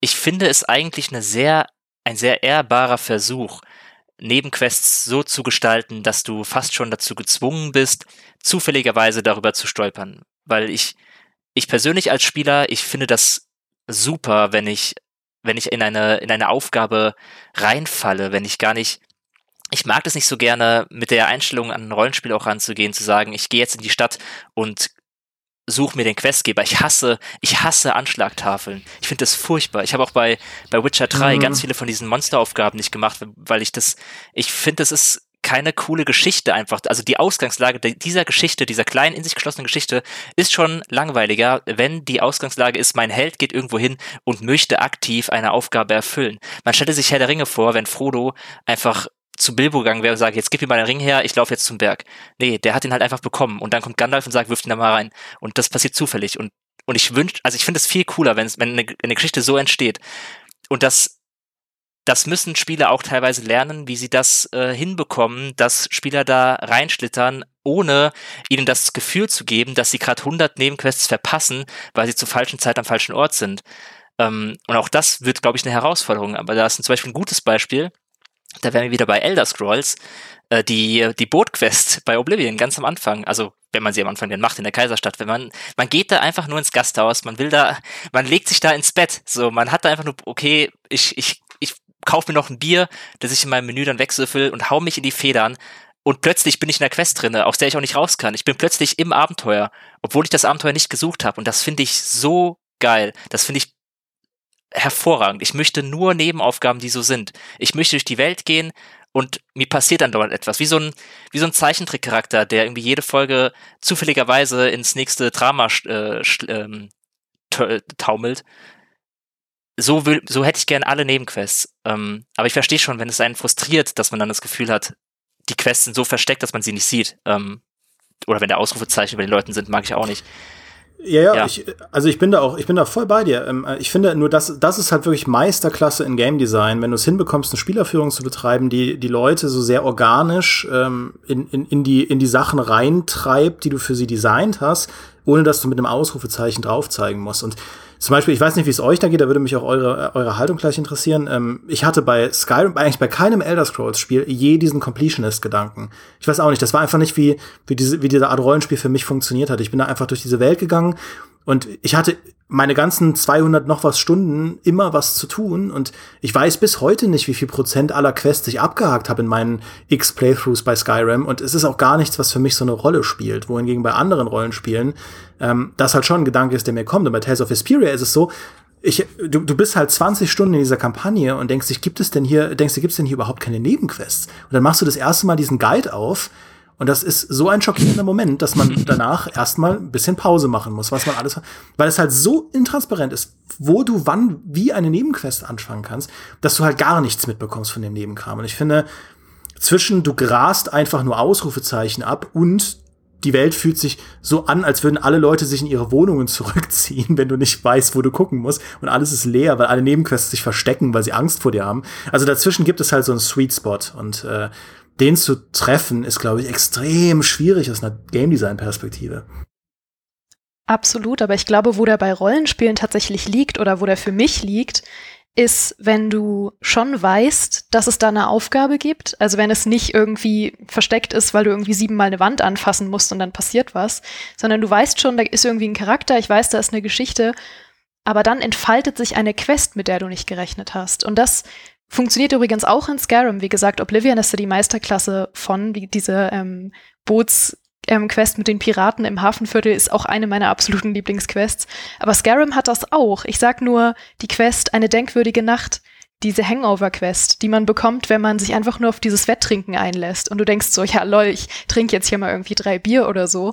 ich finde es eigentlich eine sehr, ein sehr ehrbarer Versuch, Nebenquests so zu gestalten, dass du fast schon dazu gezwungen bist, zufälligerweise darüber zu stolpern. Weil ich, ich persönlich als Spieler, ich finde das super, wenn ich, wenn ich in eine, in eine Aufgabe reinfalle, wenn ich gar nicht ich mag das nicht so gerne, mit der Einstellung an ein Rollenspiel auch ranzugehen, zu sagen, ich gehe jetzt in die Stadt und suche mir den Questgeber. Ich hasse, ich hasse Anschlagtafeln. Ich finde das furchtbar. Ich habe auch bei, bei Witcher 3 mhm. ganz viele von diesen Monsteraufgaben nicht gemacht, weil ich das, ich finde, das ist keine coole Geschichte einfach. Also die Ausgangslage dieser Geschichte, dieser kleinen, in sich geschlossenen Geschichte, ist schon langweiliger, wenn die Ausgangslage ist, mein Held geht irgendwo hin und möchte aktiv eine Aufgabe erfüllen. Man stellte sich Herr der Ringe vor, wenn Frodo einfach zu Bilbo gegangen wäre und sagt, jetzt gib mir mal den Ring her, ich laufe jetzt zum Berg. Nee, der hat ihn halt einfach bekommen und dann kommt Gandalf und sagt, wirf ihn da mal rein. Und das passiert zufällig. Und, und ich wünsche, also ich finde es viel cooler, wenn, wenn eine, eine Geschichte so entsteht. Und das, das müssen Spieler auch teilweise lernen, wie sie das äh, hinbekommen, dass Spieler da reinschlittern, ohne ihnen das Gefühl zu geben, dass sie gerade 100 Nebenquests verpassen, weil sie zur falschen Zeit am falschen Ort sind. Ähm, und auch das wird, glaube ich, eine Herausforderung. Aber da ist zum Beispiel ein gutes Beispiel da wären wir wieder bei Elder Scrolls, äh, die, die Bootquest bei Oblivion ganz am Anfang, also wenn man sie am Anfang denn macht in der Kaiserstadt, wenn man, man geht da einfach nur ins Gasthaus, man will da, man legt sich da ins Bett, so, man hat da einfach nur, okay, ich, ich, ich kauf mir noch ein Bier, das ich in meinem Menü dann wegsüffel und hau mich in die Federn. Und plötzlich bin ich in der Quest drinne, aus der ich auch nicht raus kann. Ich bin plötzlich im Abenteuer, obwohl ich das Abenteuer nicht gesucht habe. Und das finde ich so geil. Das finde ich hervorragend. Ich möchte nur Nebenaufgaben, die so sind. Ich möchte durch die Welt gehen und mir passiert dann dort etwas. Wie so ein, wie so ein Zeichentrickcharakter, der irgendwie jede Folge zufälligerweise ins nächste Drama äh, ähm, taumelt. So, will, so hätte ich gern alle Nebenquests. Ähm, aber ich verstehe schon, wenn es einen frustriert, dass man dann das Gefühl hat, die Quests sind so versteckt, dass man sie nicht sieht. Ähm, oder wenn der Ausrufezeichen bei den Leuten sind, mag ich auch nicht. Ja, ja, ja. Ich, also ich bin da auch, ich bin da voll bei dir. Ähm, ich finde nur, das, das ist halt wirklich Meisterklasse in Game Design, wenn du es hinbekommst, eine Spielerführung zu betreiben, die die Leute so sehr organisch ähm, in, in, in, die, in die Sachen reintreibt, die du für sie designt hast, ohne dass du mit einem Ausrufezeichen drauf zeigen musst. Und zum Beispiel, ich weiß nicht, wie es euch da geht, da würde mich auch eure, eure Haltung gleich interessieren. Ähm, ich hatte bei Skyrim, eigentlich bei keinem Elder Scrolls-Spiel je diesen Completionist-Gedanken. Ich weiß auch nicht, das war einfach nicht, wie, wie, diese, wie diese Art Rollenspiel für mich funktioniert hat. Ich bin da einfach durch diese Welt gegangen und ich hatte meine ganzen 200 noch was Stunden immer was zu tun und ich weiß bis heute nicht, wie viel Prozent aller Quests ich abgehakt habe in meinen X Playthroughs bei Skyrim und es ist auch gar nichts, was für mich so eine Rolle spielt, wohingegen bei anderen Rollenspielen ähm, das halt schon ein Gedanke ist, der mir kommt. Und bei Tales of Vesperia ist es so, ich, du, du bist halt 20 Stunden in dieser Kampagne und denkst dich, gibt es denn hier, denkst du, gibt es denn hier überhaupt keine Nebenquests? Und dann machst du das erste Mal diesen Guide auf und das ist so ein schockierender Moment, dass man danach erstmal ein bisschen Pause machen muss, was man alles, weil es halt so intransparent ist, wo du wann wie eine Nebenquest anfangen kannst, dass du halt gar nichts mitbekommst von dem Nebenkram. Und ich finde, zwischen du grast einfach nur Ausrufezeichen ab und die Welt fühlt sich so an, als würden alle Leute sich in ihre Wohnungen zurückziehen, wenn du nicht weißt, wo du gucken musst. Und alles ist leer, weil alle Nebenquests sich verstecken, weil sie Angst vor dir haben. Also dazwischen gibt es halt so einen Sweet Spot. Und äh, den zu treffen, ist, glaube ich, extrem schwierig aus einer Game Design-Perspektive. Absolut, aber ich glaube, wo der bei Rollenspielen tatsächlich liegt oder wo der für mich liegt, ist, wenn du schon weißt, dass es da eine Aufgabe gibt. Also wenn es nicht irgendwie versteckt ist, weil du irgendwie siebenmal eine Wand anfassen musst und dann passiert was, sondern du weißt schon, da ist irgendwie ein Charakter, ich weiß, da ist eine Geschichte, aber dann entfaltet sich eine Quest, mit der du nicht gerechnet hast. Und das Funktioniert übrigens auch in Skyrim. Wie gesagt, Oblivion ist ja die Meisterklasse von, wie diese ähm, Boots, ähm, mit den Piraten im Hafenviertel ist auch eine meiner absoluten Lieblingsquests. Aber Skyrim hat das auch. Ich sag nur die Quest Eine denkwürdige Nacht. Diese Hangover-Quest, die man bekommt, wenn man sich einfach nur auf dieses Wetttrinken einlässt. Und du denkst so, ja lol, ich trinke jetzt hier mal irgendwie drei Bier oder so.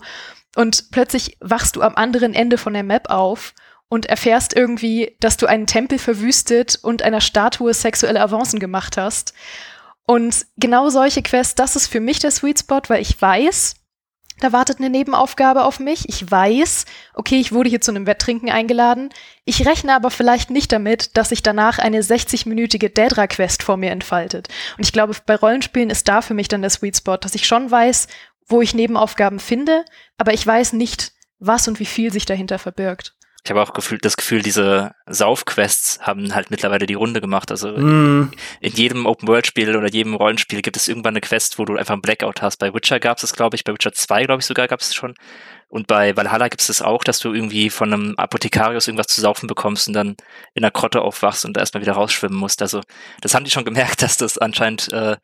Und plötzlich wachst du am anderen Ende von der Map auf und erfährst irgendwie, dass du einen Tempel verwüstet und einer Statue sexuelle Avancen gemacht hast. Und genau solche Quests, das ist für mich der Sweet Spot, weil ich weiß, da wartet eine Nebenaufgabe auf mich. Ich weiß, okay, ich wurde hier zu einem Wetttrinken eingeladen. Ich rechne aber vielleicht nicht damit, dass sich danach eine 60-minütige Daedra-Quest vor mir entfaltet. Und ich glaube, bei Rollenspielen ist da für mich dann der Sweet Spot, dass ich schon weiß, wo ich Nebenaufgaben finde, aber ich weiß nicht, was und wie viel sich dahinter verbirgt ich habe auch gefühlt das Gefühl, diese Saufquests haben halt mittlerweile die Runde gemacht. Also mm. in jedem Open-World-Spiel oder jedem Rollenspiel gibt es irgendwann eine Quest, wo du einfach einen Blackout hast. Bei Witcher gab es es, glaube ich, bei Witcher 2, glaube ich, sogar gab es schon. Und bei Valhalla gibt es das auch, dass du irgendwie von einem Apothekarius irgendwas zu saufen bekommst und dann in der Krotte aufwachst und da erstmal wieder rausschwimmen musst. Also das haben die schon gemerkt, dass das anscheinend äh,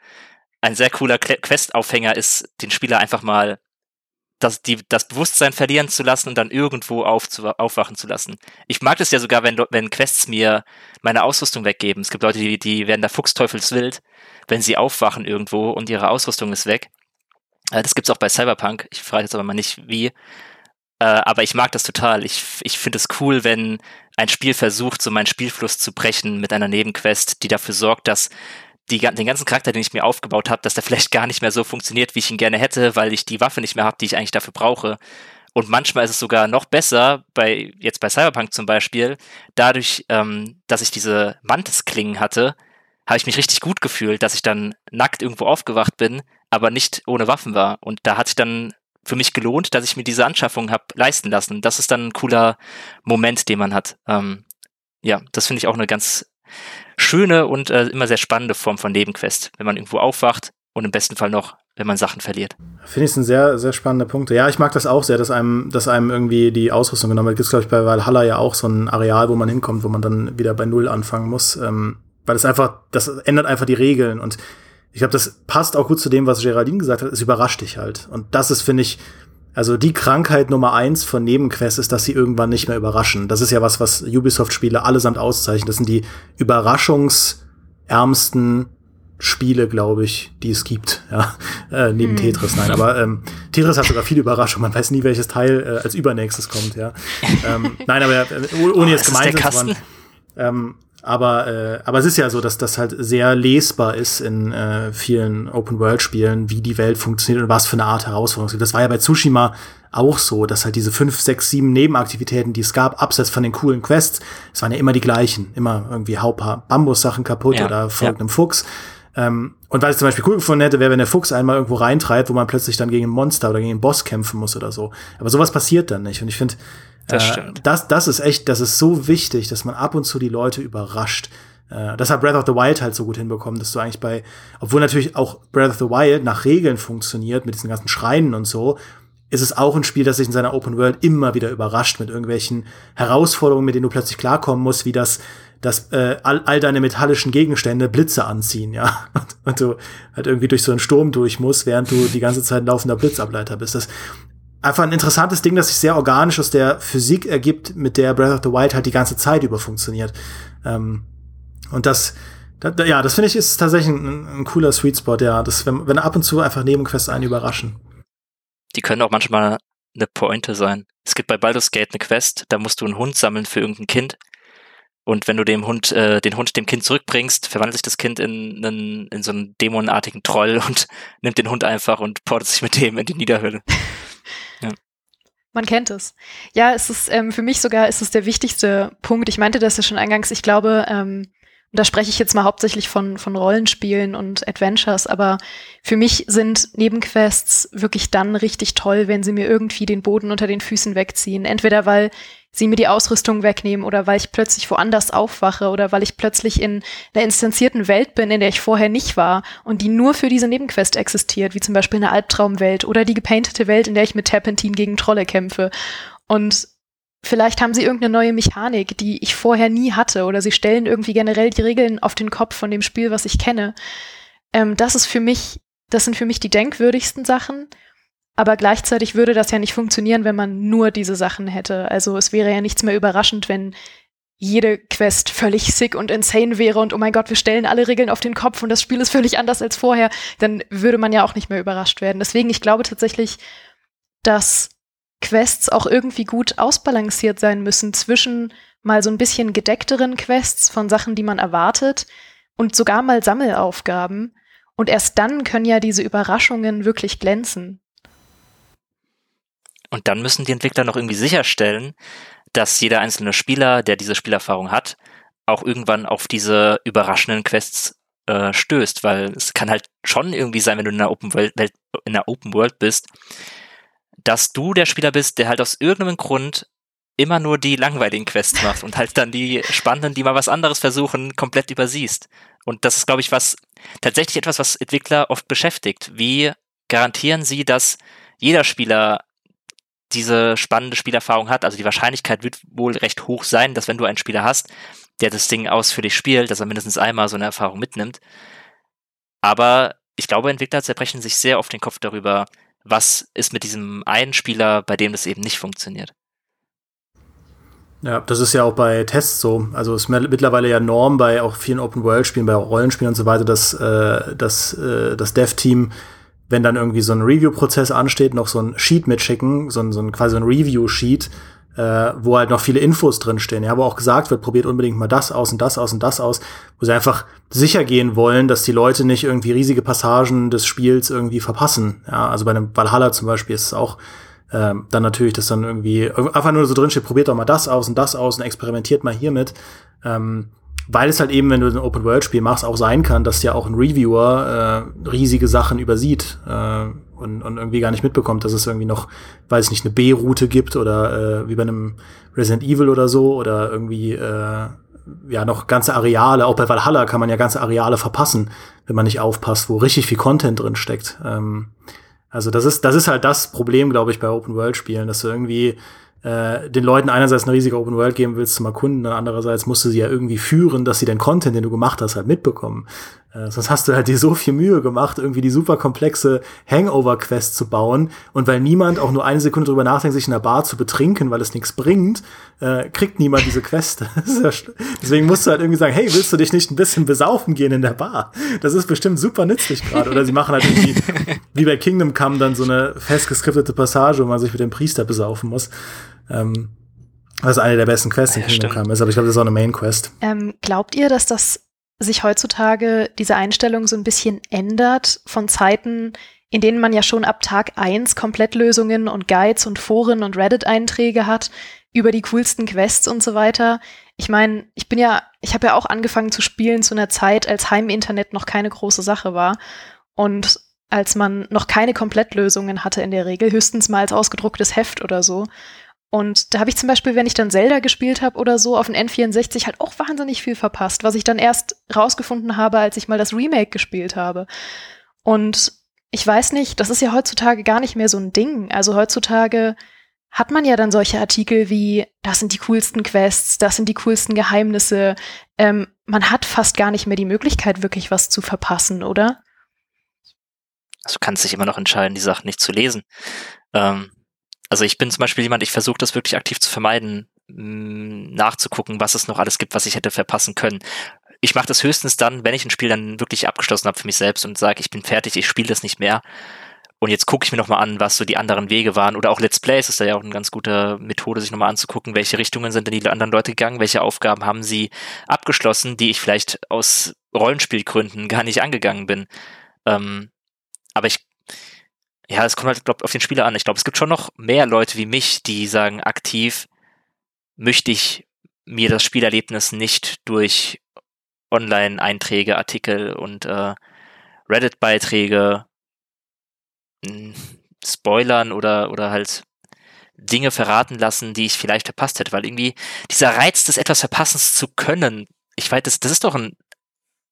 ein sehr cooler Quest-Aufhänger ist, den Spieler einfach mal das, die, das Bewusstsein verlieren zu lassen und dann irgendwo aufzu, aufwachen zu lassen. Ich mag das ja sogar, wenn, wenn Quests mir meine Ausrüstung weggeben. Es gibt Leute, die, die werden da fuchsteufelswild, wenn sie aufwachen irgendwo und ihre Ausrüstung ist weg. Äh, das gibt's auch bei Cyberpunk. Ich frage jetzt aber mal nicht, wie. Äh, aber ich mag das total. Ich, ich finde es cool, wenn ein Spiel versucht, so meinen Spielfluss zu brechen mit einer Nebenquest, die dafür sorgt, dass die, den ganzen Charakter, den ich mir aufgebaut habe, dass der vielleicht gar nicht mehr so funktioniert, wie ich ihn gerne hätte, weil ich die Waffe nicht mehr habe, die ich eigentlich dafür brauche. Und manchmal ist es sogar noch besser, bei jetzt bei Cyberpunk zum Beispiel, dadurch, ähm, dass ich diese Mantis-Klingen hatte, habe ich mich richtig gut gefühlt, dass ich dann nackt irgendwo aufgewacht bin, aber nicht ohne Waffen war. Und da hat sich dann für mich gelohnt, dass ich mir diese Anschaffung habe leisten lassen. Das ist dann ein cooler Moment, den man hat. Ähm, ja, das finde ich auch eine ganz schöne und äh, immer sehr spannende Form von Nebenquest, wenn man irgendwo aufwacht und im besten Fall noch, wenn man Sachen verliert. Finde ich ein sehr, sehr spannender Punkt. Ja, ich mag das auch sehr, dass einem, dass einem irgendwie die Ausrüstung genommen wird. Gibt glaube ich, bei Valhalla ja auch so ein Areal, wo man hinkommt, wo man dann wieder bei Null anfangen muss. Ähm, weil es einfach, das ändert einfach die Regeln und ich glaube, das passt auch gut zu dem, was Geraldine gesagt hat. Es überrascht dich halt. Und das ist, finde ich, also die Krankheit Nummer eins von Nebenquests ist, dass sie irgendwann nicht mehr überraschen. Das ist ja was, was Ubisoft-Spiele allesamt auszeichnen. Das sind die überraschungsärmsten Spiele, glaube ich, die es gibt. Ja, äh, neben hm. Tetris, nein. Aber ähm, Tetris hat sogar viele Überraschungen. Man weiß nie, welches Teil äh, als übernächstes kommt. Ja, ähm, nein, aber äh, ohne oh, jetzt gemeint zu sein. Ähm, aber, äh, aber es ist ja so, dass das halt sehr lesbar ist in äh, vielen Open-World-Spielen, wie die Welt funktioniert und was für eine Art Herausforderung es gibt. Das war ja bei Tsushima auch so, dass halt diese fünf, sechs, sieben Nebenaktivitäten, die es gab, abseits von den coolen Quests, es waren ja immer die gleichen. Immer irgendwie hau paar Bambus-Sachen kaputt ja, oder folgt ja. einem Fuchs. Ähm, und was ich zum Beispiel cool gefunden hätte, wäre, wenn der Fuchs einmal irgendwo reintreibt, wo man plötzlich dann gegen ein Monster oder gegen einen Boss kämpfen muss oder so. Aber sowas passiert dann nicht. Und ich finde, das, äh, das, das ist echt, das ist so wichtig, dass man ab und zu die Leute überrascht. Äh, das hat Breath of the Wild halt so gut hinbekommen, dass du eigentlich bei, obwohl natürlich auch Breath of the Wild nach Regeln funktioniert, mit diesen ganzen Schreinen und so, ist es auch ein Spiel, das sich in seiner Open World immer wieder überrascht mit irgendwelchen Herausforderungen, mit denen du plötzlich klarkommen musst, wie das, dass äh, all, all deine metallischen Gegenstände Blitze anziehen, ja. Und, und du halt irgendwie durch so einen Sturm durch musst, während du die ganze Zeit ein laufender Blitzableiter bist. Das einfach ein interessantes Ding, das sich sehr organisch aus der Physik ergibt, mit der Breath of the Wild halt die ganze Zeit über funktioniert. Ähm, und das, das, ja, das finde ich ist tatsächlich ein, ein, cooler Sweet Spot, ja. Das, wenn, wenn ab und zu einfach Nebenquests einen überraschen. Die können auch manchmal eine Pointe sein. Es gibt bei Baldur's Gate eine Quest, da musst du einen Hund sammeln für irgendein Kind. Und wenn du dem Hund, äh, den Hund dem Kind zurückbringst, verwandelt sich das Kind in, in, in so einen dämonenartigen Troll und nimmt den Hund einfach und portet sich mit dem in die Niederhöhle. Man kennt es. Ja, es ist ähm, für mich sogar ist es der wichtigste Punkt. Ich meinte das ja schon eingangs. Ich glaube, ähm, da spreche ich jetzt mal hauptsächlich von, von Rollenspielen und Adventures, aber für mich sind Nebenquests wirklich dann richtig toll, wenn sie mir irgendwie den Boden unter den Füßen wegziehen. Entweder weil sie mir die Ausrüstung wegnehmen oder weil ich plötzlich woanders aufwache oder weil ich plötzlich in einer instanzierten Welt bin, in der ich vorher nicht war und die nur für diese Nebenquest existiert, wie zum Beispiel eine Albtraumwelt oder die gepaintete Welt, in der ich mit Terpentin gegen Trolle kämpfe. Und vielleicht haben sie irgendeine neue Mechanik, die ich vorher nie hatte oder sie stellen irgendwie generell die Regeln auf den Kopf von dem Spiel, was ich kenne. Ähm, das ist für mich, das sind für mich die denkwürdigsten Sachen. Aber gleichzeitig würde das ja nicht funktionieren, wenn man nur diese Sachen hätte. Also es wäre ja nichts mehr überraschend, wenn jede Quest völlig sick und insane wäre und oh mein Gott, wir stellen alle Regeln auf den Kopf und das Spiel ist völlig anders als vorher, dann würde man ja auch nicht mehr überrascht werden. Deswegen, ich glaube tatsächlich, dass Quests auch irgendwie gut ausbalanciert sein müssen zwischen mal so ein bisschen gedeckteren Quests von Sachen, die man erwartet und sogar mal Sammelaufgaben. Und erst dann können ja diese Überraschungen wirklich glänzen. Und dann müssen die Entwickler noch irgendwie sicherstellen, dass jeder einzelne Spieler, der diese Spielerfahrung hat, auch irgendwann auf diese überraschenden Quests äh, stößt, weil es kann halt schon irgendwie sein, wenn du in einer Open World, in einer Open World bist, dass du der Spieler bist, der halt aus irgendeinem Grund immer nur die langweiligen Quests macht und halt dann die spannenden, die mal was anderes versuchen, komplett übersiehst. Und das ist, glaube ich, was tatsächlich etwas, was Entwickler oft beschäftigt. Wie garantieren sie, dass jeder Spieler diese spannende Spielerfahrung hat. Also die Wahrscheinlichkeit wird wohl recht hoch sein, dass wenn du einen Spieler hast, der das Ding ausführlich spielt, dass er mindestens einmal so eine Erfahrung mitnimmt. Aber ich glaube, Entwickler zerbrechen sich sehr auf den Kopf darüber, was ist mit diesem einen Spieler, bei dem das eben nicht funktioniert. Ja, das ist ja auch bei Tests so. Also es ist mittlerweile ja Norm bei auch vielen Open-World-Spielen, bei Rollenspielen und so weiter, dass, äh, dass äh, das Dev-Team wenn dann irgendwie so ein Review-Prozess ansteht, noch so ein Sheet mitschicken, so ein, so ein quasi ein Review-Sheet, äh, wo halt noch viele Infos drinstehen, ja, wo auch gesagt wird, probiert unbedingt mal das aus und das aus und das aus, wo sie einfach sicher gehen wollen, dass die Leute nicht irgendwie riesige Passagen des Spiels irgendwie verpassen. Ja, also bei einem Valhalla zum Beispiel ist es auch äh, dann natürlich, dass dann irgendwie einfach nur so drinsteht, probiert doch mal das aus und das aus und experimentiert mal hiermit. Ähm, weil es halt eben, wenn du ein Open-World-Spiel machst, auch sein kann, dass ja auch ein Reviewer äh, riesige Sachen übersieht äh, und, und irgendwie gar nicht mitbekommt, dass es irgendwie noch, weiß ich nicht, eine B-Route gibt oder äh, wie bei einem Resident Evil oder so oder irgendwie äh, ja noch ganze Areale, auch bei Valhalla kann man ja ganze Areale verpassen, wenn man nicht aufpasst, wo richtig viel Content drin steckt. Ähm, also das ist, das ist halt das Problem, glaube ich, bei Open-World-Spielen, dass du irgendwie äh, den Leuten einerseits eine riesige Open World geben willst zum Erkunden, und andererseits musst du sie ja irgendwie führen, dass sie den Content, den du gemacht hast, halt mitbekommen. Äh, sonst hast du halt dir so viel Mühe gemacht, irgendwie die super komplexe Hangover-Quest zu bauen. Und weil niemand auch nur eine Sekunde drüber nachdenkt, sich in der Bar zu betrinken, weil es nichts bringt, äh, kriegt niemand diese Quest. Deswegen musst du halt irgendwie sagen, hey, willst du dich nicht ein bisschen besaufen gehen in der Bar? Das ist bestimmt super nützlich gerade. Oder sie machen halt irgendwie, wie bei Kingdom Come, dann so eine festgeskriptete Passage, wo man sich mit dem Priester besaufen muss. Ähm, was eine der besten Quests in Kingdom Come ist, aber ich glaube, das ist auch eine Main Quest. Ähm, glaubt ihr, dass das sich heutzutage diese Einstellung so ein bisschen ändert von Zeiten, in denen man ja schon ab Tag 1 Komplettlösungen und Guides und Foren und Reddit-Einträge hat über die coolsten Quests und so weiter. Ich meine, ich bin ja, ich habe ja auch angefangen zu spielen zu einer Zeit, als Heiminternet noch keine große Sache war und als man noch keine Komplettlösungen hatte in der Regel, höchstens mal als ausgedrucktes Heft oder so. Und da habe ich zum Beispiel, wenn ich dann Zelda gespielt habe oder so, auf dem N64 halt auch wahnsinnig viel verpasst, was ich dann erst rausgefunden habe, als ich mal das Remake gespielt habe. Und ich weiß nicht, das ist ja heutzutage gar nicht mehr so ein Ding. Also heutzutage hat man ja dann solche Artikel wie, das sind die coolsten Quests, das sind die coolsten Geheimnisse. Ähm, man hat fast gar nicht mehr die Möglichkeit, wirklich was zu verpassen, oder? Also du kannst dich immer noch entscheiden, die Sachen nicht zu lesen. Ähm, also ich bin zum Beispiel jemand, ich versuche das wirklich aktiv zu vermeiden, mm, nachzugucken, was es noch alles gibt, was ich hätte verpassen können. Ich mache das höchstens dann, wenn ich ein Spiel dann wirklich abgeschlossen habe für mich selbst und sage, ich bin fertig, ich spiele das nicht mehr. Und jetzt gucke ich mir nochmal an, was so die anderen Wege waren. Oder auch Let's Plays ist da ja auch eine ganz gute Methode, sich nochmal anzugucken, welche Richtungen sind denn die anderen Leute gegangen, welche Aufgaben haben sie abgeschlossen, die ich vielleicht aus Rollenspielgründen gar nicht angegangen bin. Ähm, aber ich ja, es kommt halt, glaube auf den Spieler an. Ich glaube, es gibt schon noch mehr Leute wie mich, die sagen aktiv, möchte ich mir das Spielerlebnis nicht durch Online-Einträge, Artikel und äh, Reddit-Beiträge hm, spoilern oder, oder halt Dinge verraten lassen, die ich vielleicht verpasst hätte, weil irgendwie dieser Reiz des etwas Verpassens zu können, ich weiß, das, das ist doch ein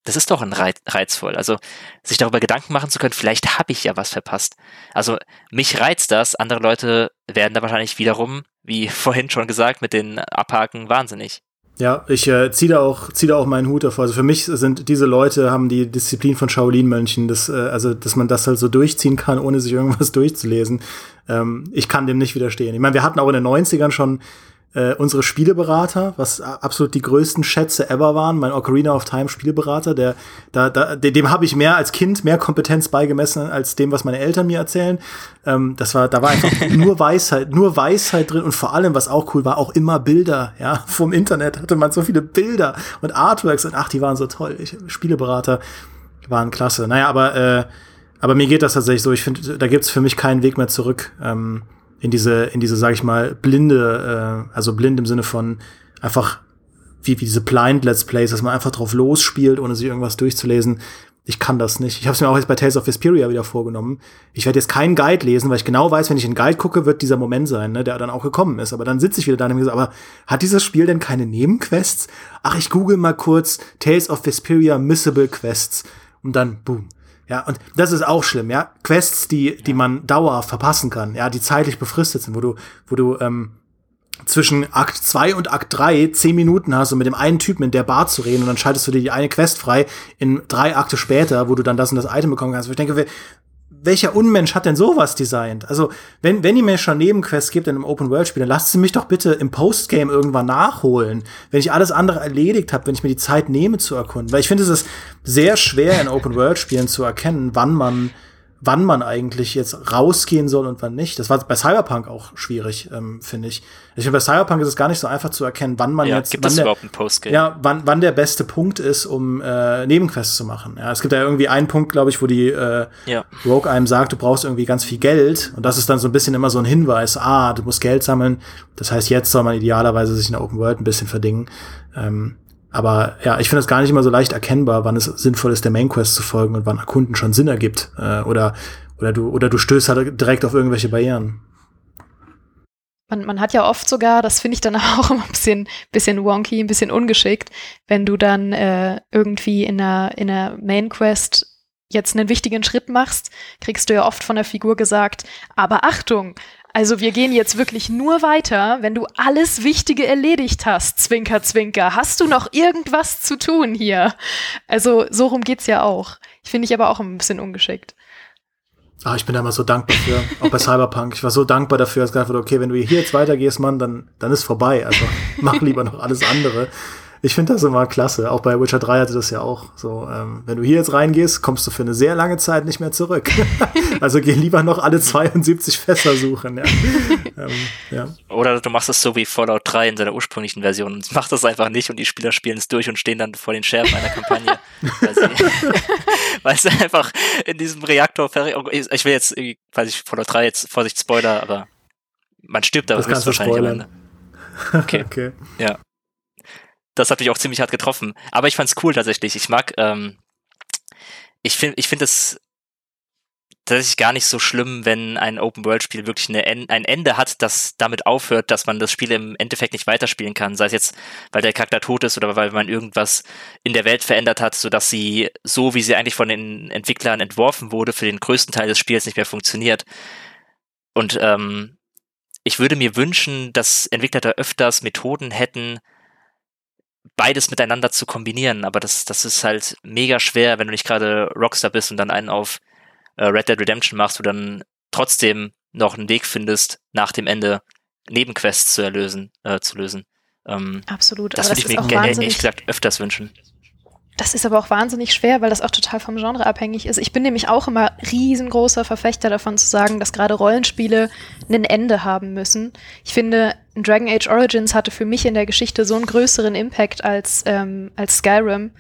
das ist doch ein Reiz, reizvoll. Also sich darüber Gedanken machen zu können, vielleicht habe ich ja was verpasst. Also mich reizt das, andere Leute werden da wahrscheinlich wiederum, wie vorhin schon gesagt, mit den Abhaken wahnsinnig. Ja, ich äh, ziehe da auch da auch meinen Hut davor. Also für mich sind diese Leute haben die Disziplin von Shaolin-Mönchen, das, äh, also dass man das halt so durchziehen kann, ohne sich irgendwas durchzulesen. Ähm, ich kann dem nicht widerstehen. Ich meine, wir hatten auch in den 90ern schon äh, unsere Spieleberater, was absolut die größten Schätze ever waren, mein Ocarina of Time Spieleberater, der, da, da, dem habe ich mehr als Kind mehr Kompetenz beigemessen als dem, was meine Eltern mir erzählen. Ähm, das war, da war einfach nur Weisheit, nur Weisheit drin und vor allem, was auch cool war, auch immer Bilder, ja, vom Internet hatte man so viele Bilder und Artworks und ach, die waren so toll. Ich, Spieleberater waren klasse. Naja, aber, äh, aber mir geht das tatsächlich so. Ich finde, da gibt's für mich keinen Weg mehr zurück. Ähm, in diese, in diese, sag ich mal, blinde, äh, also blind im Sinne von einfach wie, wie diese Blind Let's Plays, dass man einfach drauf losspielt, ohne sich irgendwas durchzulesen. Ich kann das nicht. Ich habe es mir auch jetzt bei Tales of Vesperia wieder vorgenommen. Ich werde jetzt keinen Guide lesen, weil ich genau weiß, wenn ich einen Guide gucke, wird dieser Moment sein, ne, der dann auch gekommen ist. Aber dann sitze ich wieder da und gesagt, aber hat dieses Spiel denn keine Nebenquests? Ach, ich google mal kurz Tales of Vesperia Missable Quests und dann boom. Ja, und das ist auch schlimm, ja. Quests, die, die man dauerhaft verpassen kann, ja, die zeitlich befristet sind, wo du, wo du ähm, zwischen Akt 2 und Akt 3 zehn Minuten hast, um mit dem einen Typen in der Bar zu reden und dann schaltest du dir die eine Quest frei in drei Akte später, wo du dann das und das Item bekommen kannst. Wo ich denke, welcher Unmensch hat denn sowas designt? Also, wenn, wenn ihr mir schon Nebenquests gibt in einem Open-World-Spiel, dann lasst sie mich doch bitte im Postgame irgendwann nachholen, wenn ich alles andere erledigt habe, wenn ich mir die Zeit nehme zu erkunden. Weil ich finde, es ist sehr schwer in Open-World-Spielen zu erkennen, wann man wann man eigentlich jetzt rausgehen soll und wann nicht. Das war bei Cyberpunk auch schwierig, ähm, finde ich. Ich finde, bei Cyberpunk ist es gar nicht so einfach zu erkennen, wann man ja, jetzt. Gibt es der, überhaupt ein Postgame? Ja, wann, wann der beste Punkt ist, um äh, Nebenquests zu machen. Ja, es gibt ja irgendwie einen Punkt, glaube ich, wo die äh, ja. Rogue einem sagt, du brauchst irgendwie ganz viel Geld. Und das ist dann so ein bisschen immer so ein Hinweis, ah, du musst Geld sammeln. Das heißt, jetzt soll man idealerweise sich in der Open World ein bisschen verdingen. Ähm, aber ja, ich finde es gar nicht immer so leicht erkennbar, wann es sinnvoll ist, der Main Quest zu folgen und wann Erkunden schon Sinn ergibt. Äh, oder, oder du, oder du stößt halt direkt auf irgendwelche Barrieren. Man, man hat ja oft sogar, das finde ich dann auch ein bisschen, bisschen wonky, ein bisschen ungeschickt, wenn du dann äh, irgendwie in einer, in einer Main jetzt einen wichtigen Schritt machst, kriegst du ja oft von der Figur gesagt, aber Achtung, Also wir gehen jetzt wirklich nur weiter, wenn du alles Wichtige erledigt hast, Zwinker, Zwinker. Hast du noch irgendwas zu tun hier? Also so rum geht's ja auch. Ich finde ich aber auch ein bisschen ungeschickt. Ah, ich bin da immer so dankbar für, auch bei Cyberpunk. Ich war so dankbar dafür, dass ich gedacht okay, wenn du hier jetzt weitergehst, Mann, dann, dann ist vorbei. Also mach lieber noch alles andere. Ich finde das immer klasse. Auch bei Witcher 3 hatte das ja auch so. Ähm, wenn du hier jetzt reingehst, kommst du für eine sehr lange Zeit nicht mehr zurück. also geh lieber noch alle 72 Fässer suchen. Ja. ähm, ja. Oder du machst es so wie Fallout 3 in seiner ursprünglichen Version und machst das einfach nicht und die Spieler spielen es durch und stehen dann vor den Scherben einer Kampagne. weil, sie, weil sie einfach in diesem Reaktor Ich will jetzt, weiß ich, Fallout 3 jetzt, Vorsicht, Spoiler, aber man stirbt da höchstwahrscheinlich am Ende. Okay. okay. Ja das hat mich auch ziemlich hart getroffen. Aber ich fand's cool tatsächlich. Ich mag, ähm, ich finde, ich finde es tatsächlich gar nicht so schlimm, wenn ein Open-World-Spiel wirklich eine, ein Ende hat, das damit aufhört, dass man das Spiel im Endeffekt nicht weiterspielen kann. Sei es jetzt, weil der Charakter tot ist oder weil man irgendwas in der Welt verändert hat, sodass sie so, wie sie eigentlich von den Entwicklern entworfen wurde, für den größten Teil des Spiels nicht mehr funktioniert. Und ähm, ich würde mir wünschen, dass Entwickler da öfters Methoden hätten, beides miteinander zu kombinieren, aber das, das ist halt mega schwer, wenn du nicht gerade Rockstar bist und dann einen auf äh, Red Dead Redemption machst, du dann trotzdem noch einen Weg findest, nach dem Ende Nebenquests zu erlösen, äh, zu lösen. Ähm, Absolut. Das würde ich mir gerne, ehrlich gesagt, öfters wünschen. Das ist aber auch wahnsinnig schwer, weil das auch total vom Genre abhängig ist. Ich bin nämlich auch immer riesengroßer Verfechter davon zu sagen, dass gerade Rollenspiele ein Ende haben müssen. Ich finde, Dragon Age Origins hatte für mich in der Geschichte so einen größeren Impact als, ähm, als Skyrim,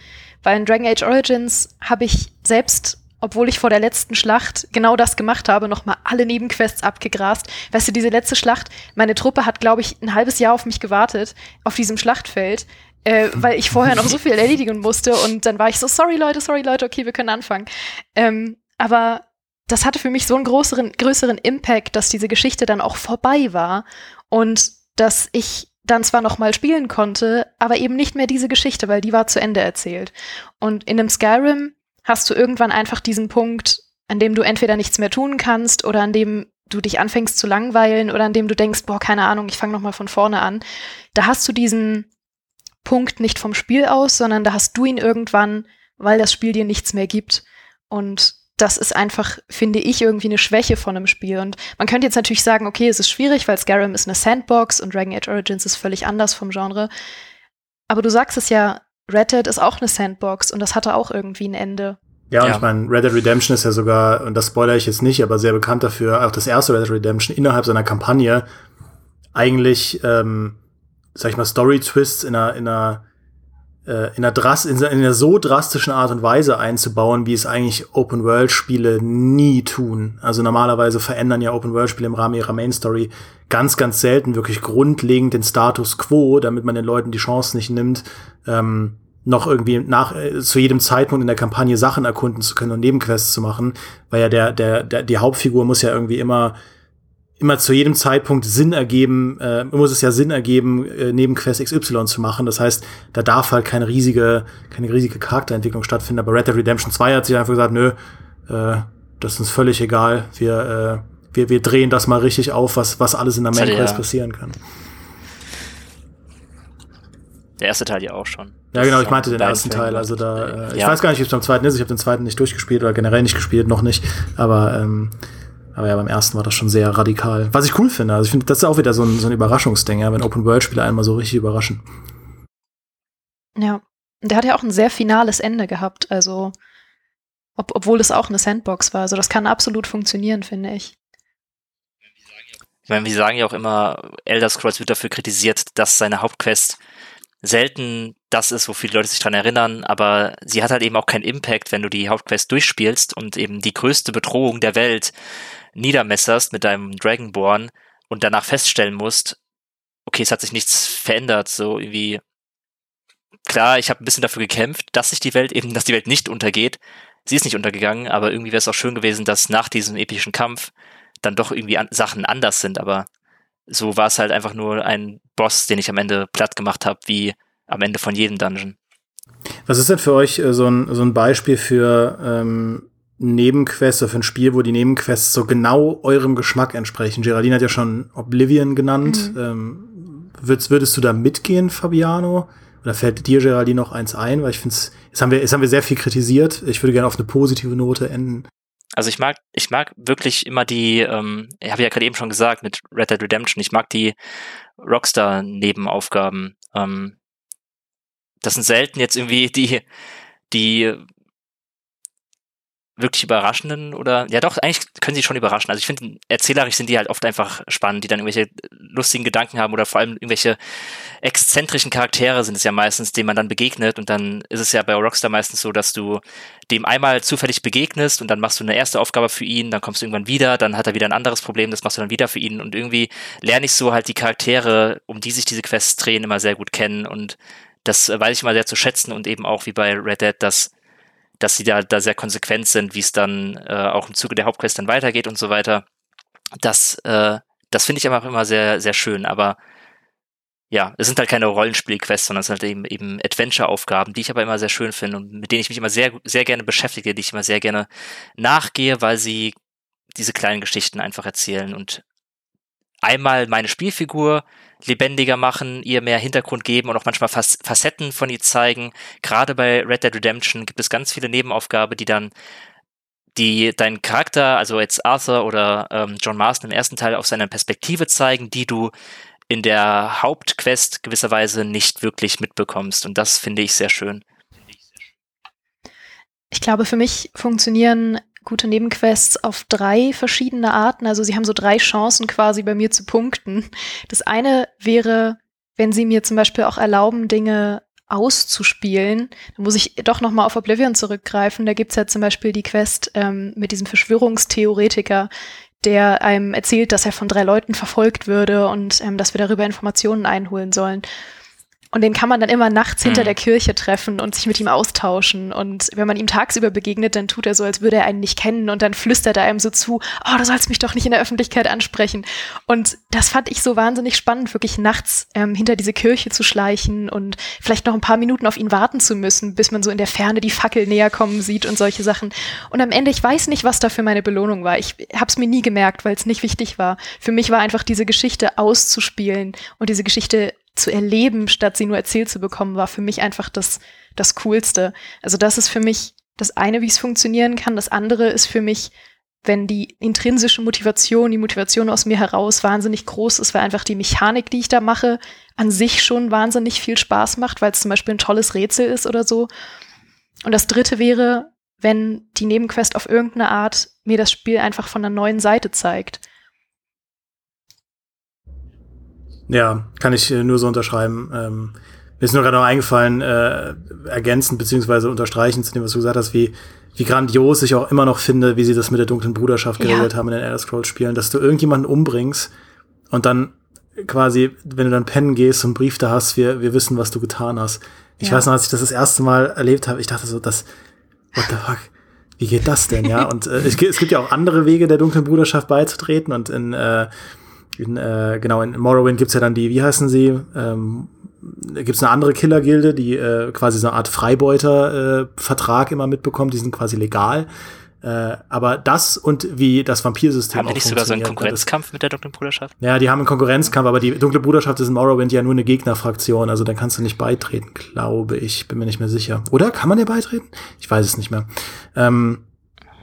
weil in Dragon Age Origins habe ich selbst obwohl ich vor der letzten Schlacht genau das gemacht habe, nochmal alle Nebenquests abgegrast. Weißt du, diese letzte Schlacht, meine Truppe hat, glaube ich, ein halbes Jahr auf mich gewartet, auf diesem Schlachtfeld äh, weil ich vorher noch so viel erledigen musste und dann war ich so, sorry Leute, sorry Leute, okay, wir können anfangen. Ähm, aber das hatte für mich so einen größeren, größeren Impact, dass diese Geschichte dann auch vorbei war und dass ich dann zwar noch mal spielen konnte, aber eben nicht mehr diese Geschichte, weil die war zu Ende erzählt. Und in einem Skyrim hast du irgendwann einfach diesen Punkt, an dem du entweder nichts mehr tun kannst oder an dem du dich anfängst zu langweilen oder an dem du denkst, boah, keine Ahnung, ich fange noch mal von vorne an. Da hast du diesen Punkt nicht vom Spiel aus, sondern da hast du ihn irgendwann, weil das Spiel dir nichts mehr gibt. Und das ist einfach, finde ich, irgendwie eine Schwäche von einem Spiel. Und man könnte jetzt natürlich sagen, okay, es ist schwierig, weil Skyrim ist eine Sandbox und Dragon Age Origins ist völlig anders vom Genre. Aber du sagst es ja, Red Dead ist auch eine Sandbox und das hatte auch irgendwie ein Ende. Ja, und ja. ich meine, Red Dead Redemption ist ja sogar, und das spoilere ich jetzt nicht, aber sehr bekannt dafür, auch das erste Red Dead Redemption innerhalb seiner Kampagne eigentlich ähm, sag ich mal, Story-Twists in einer, in einer, äh, in einer, Dras in einer so drastischen Art und Weise einzubauen, wie es eigentlich Open-World-Spiele nie tun. Also normalerweise verändern ja Open-World-Spiele im Rahmen ihrer Main-Story ganz, ganz selten wirklich grundlegend den Status quo, damit man den Leuten die Chance nicht nimmt, ähm, noch irgendwie nach äh, zu jedem Zeitpunkt in der Kampagne Sachen erkunden zu können und Nebenquests zu machen, weil ja der der, der die Hauptfigur muss ja irgendwie immer immer zu jedem Zeitpunkt Sinn ergeben, äh, muss es ja Sinn ergeben, äh, neben Quest XY zu machen. Das heißt, da darf halt keine riesige, keine riesige Charakterentwicklung stattfinden. Aber Red Dead Redemption 2 hat sich einfach gesagt, nö, äh, das ist uns völlig egal. Wir, äh, wir, wir drehen das mal richtig auf, was, was alles in der Main Quest ja. passieren kann. Der erste Teil ja auch schon. Ja, genau, ich meinte den ersten Teil. Also da, äh, ich ja. weiß gar nicht, wie es beim zweiten ist. Ich habe den zweiten nicht durchgespielt oder generell nicht gespielt, noch nicht. Aber ähm, aber ja, beim ersten war das schon sehr radikal. Was ich cool finde. Also ich finde, das ist auch wieder so ein, so ein Überraschungsding, ja, wenn Open-World-Spiele einmal so richtig überraschen. Ja. Der hat ja auch ein sehr finales Ende gehabt. Also, ob, obwohl es auch eine Sandbox war. Also, das kann absolut funktionieren, finde ich. Ich meine, wir sagen ja auch immer, Elder Scrolls wird dafür kritisiert, dass seine Hauptquest selten das ist, wo viele Leute sich dran erinnern, aber sie hat halt eben auch keinen Impact, wenn du die Hauptquest durchspielst und eben die größte Bedrohung der Welt niedermesserst mit deinem Dragonborn und danach feststellen musst, okay, es hat sich nichts verändert, so irgendwie klar, ich habe ein bisschen dafür gekämpft, dass sich die Welt eben, dass die Welt nicht untergeht. Sie ist nicht untergegangen, aber irgendwie wäre es auch schön gewesen, dass nach diesem epischen Kampf dann doch irgendwie an Sachen anders sind, aber so war es halt einfach nur ein Boss, den ich am Ende platt gemacht habe, wie am Ende von jedem Dungeon. Was ist denn für euch äh, so, ein, so ein Beispiel für ähm, Nebenquests oder für ein Spiel, wo die Nebenquests so genau eurem Geschmack entsprechen. Geraldine hat ja schon Oblivion genannt. Mhm. Ähm, würdest, würdest du da mitgehen, Fabiano? Oder fällt dir, Geraldine, noch eins ein? Weil ich finde jetzt haben wir, jetzt haben wir sehr viel kritisiert. Ich würde gerne auf eine positive Note enden. Also ich mag, ich mag wirklich immer die, ähm, ich habe ja gerade eben schon gesagt mit Red Dead Redemption, ich mag die Rockstar-Nebenaufgaben. Ähm, das sind selten jetzt irgendwie die, die wirklich überraschenden oder ja doch, eigentlich können sie schon überraschen. Also ich finde, erzählerisch sind die halt oft einfach spannend, die dann irgendwelche lustigen Gedanken haben oder vor allem irgendwelche exzentrischen Charaktere sind es ja meistens, denen man dann begegnet. Und dann ist es ja bei Rockstar meistens so, dass du dem einmal zufällig begegnest und dann machst du eine erste Aufgabe für ihn, dann kommst du irgendwann wieder, dann hat er wieder ein anderes Problem, das machst du dann wieder für ihn. Und irgendwie lerne ich so halt die Charaktere, um die sich diese Quests drehen, immer sehr gut kennen. Und das weiß ich immer sehr zu schätzen und eben auch wie bei Red Dead, dass dass sie da, da sehr konsequent sind, wie es dann äh, auch im Zuge der Hauptquest dann weitergeht und so weiter. Das, äh, das finde ich einfach immer sehr, sehr schön. Aber ja, es sind halt keine Rollenspielquests, sondern es sind halt eben, eben Adventure-Aufgaben, die ich aber immer sehr schön finde und mit denen ich mich immer sehr, sehr gerne beschäftige, die ich immer sehr gerne nachgehe, weil sie diese kleinen Geschichten einfach erzählen und einmal meine Spielfigur lebendiger machen, ihr mehr Hintergrund geben und auch manchmal Facetten von ihr zeigen. Gerade bei Red Dead Redemption gibt es ganz viele Nebenaufgaben, die dann die deinen Charakter, also jetzt Arthur oder ähm, John Marston im ersten Teil aus seiner Perspektive zeigen, die du in der Hauptquest gewisserweise nicht wirklich mitbekommst. Und das finde ich sehr schön. Ich glaube, für mich funktionieren gute Nebenquests auf drei verschiedene Arten. Also sie haben so drei Chancen quasi bei mir zu punkten. Das eine wäre, wenn sie mir zum Beispiel auch erlauben, Dinge auszuspielen, dann muss ich doch nochmal auf Oblivion zurückgreifen. Da gibt's ja zum Beispiel die Quest ähm, mit diesem Verschwörungstheoretiker, der einem erzählt, dass er von drei Leuten verfolgt würde und ähm, dass wir darüber Informationen einholen sollen. Und den kann man dann immer nachts hinter mhm. der Kirche treffen und sich mit ihm austauschen. Und wenn man ihm tagsüber begegnet, dann tut er so, als würde er einen nicht kennen. Und dann flüstert er einem so zu, oh, du sollst mich doch nicht in der Öffentlichkeit ansprechen. Und das fand ich so wahnsinnig spannend, wirklich nachts ähm, hinter diese Kirche zu schleichen und vielleicht noch ein paar Minuten auf ihn warten zu müssen, bis man so in der Ferne die Fackel näher kommen sieht und solche Sachen. Und am Ende, ich weiß nicht, was da für meine Belohnung war. Ich habe es mir nie gemerkt, weil es nicht wichtig war. Für mich war einfach diese Geschichte auszuspielen und diese Geschichte zu erleben, statt sie nur erzählt zu bekommen, war für mich einfach das, das Coolste. Also das ist für mich das eine, wie es funktionieren kann. Das andere ist für mich, wenn die intrinsische Motivation, die Motivation aus mir heraus wahnsinnig groß ist, weil einfach die Mechanik, die ich da mache, an sich schon wahnsinnig viel Spaß macht, weil es zum Beispiel ein tolles Rätsel ist oder so. Und das dritte wäre, wenn die Nebenquest auf irgendeine Art mir das Spiel einfach von einer neuen Seite zeigt. Ja, kann ich äh, nur so unterschreiben. Ähm, mir ist nur gerade noch eingefallen, äh, ergänzend beziehungsweise unterstreichend zu dem, was du gesagt hast, wie, wie grandios ich auch immer noch finde, wie sie das mit der dunklen Bruderschaft geregelt ja. haben in den Elder Scrolls Spielen, dass du irgendjemanden umbringst und dann quasi, wenn du dann pennen gehst und einen Brief da hast, wir, wir wissen, was du getan hast. Ich ja. weiß noch, als ich das das erste Mal erlebt habe, ich dachte so, das, what the fuck, wie geht das denn, ja? Und äh, es, es gibt ja auch andere Wege, der dunklen Bruderschaft beizutreten und in äh, in, äh, genau, in Morrowind gibt's ja dann die, wie heißen sie? Ähm, gibt's eine andere Killergilde, die äh, quasi so eine Art Freibeuter-Vertrag äh, immer mitbekommt, die sind quasi legal. Äh, aber das und wie das Vampirsystem Haben die nicht sogar so einen Konkurrenzkampf mit der Dunklen Bruderschaft? Ja, die haben einen Konkurrenzkampf, aber die Dunkle Bruderschaft ist in Morrowind ja nur eine Gegnerfraktion, also dann kannst du nicht beitreten, glaube ich. Bin mir nicht mehr sicher. Oder? Kann man dir beitreten? Ich weiß es nicht mehr. Ähm,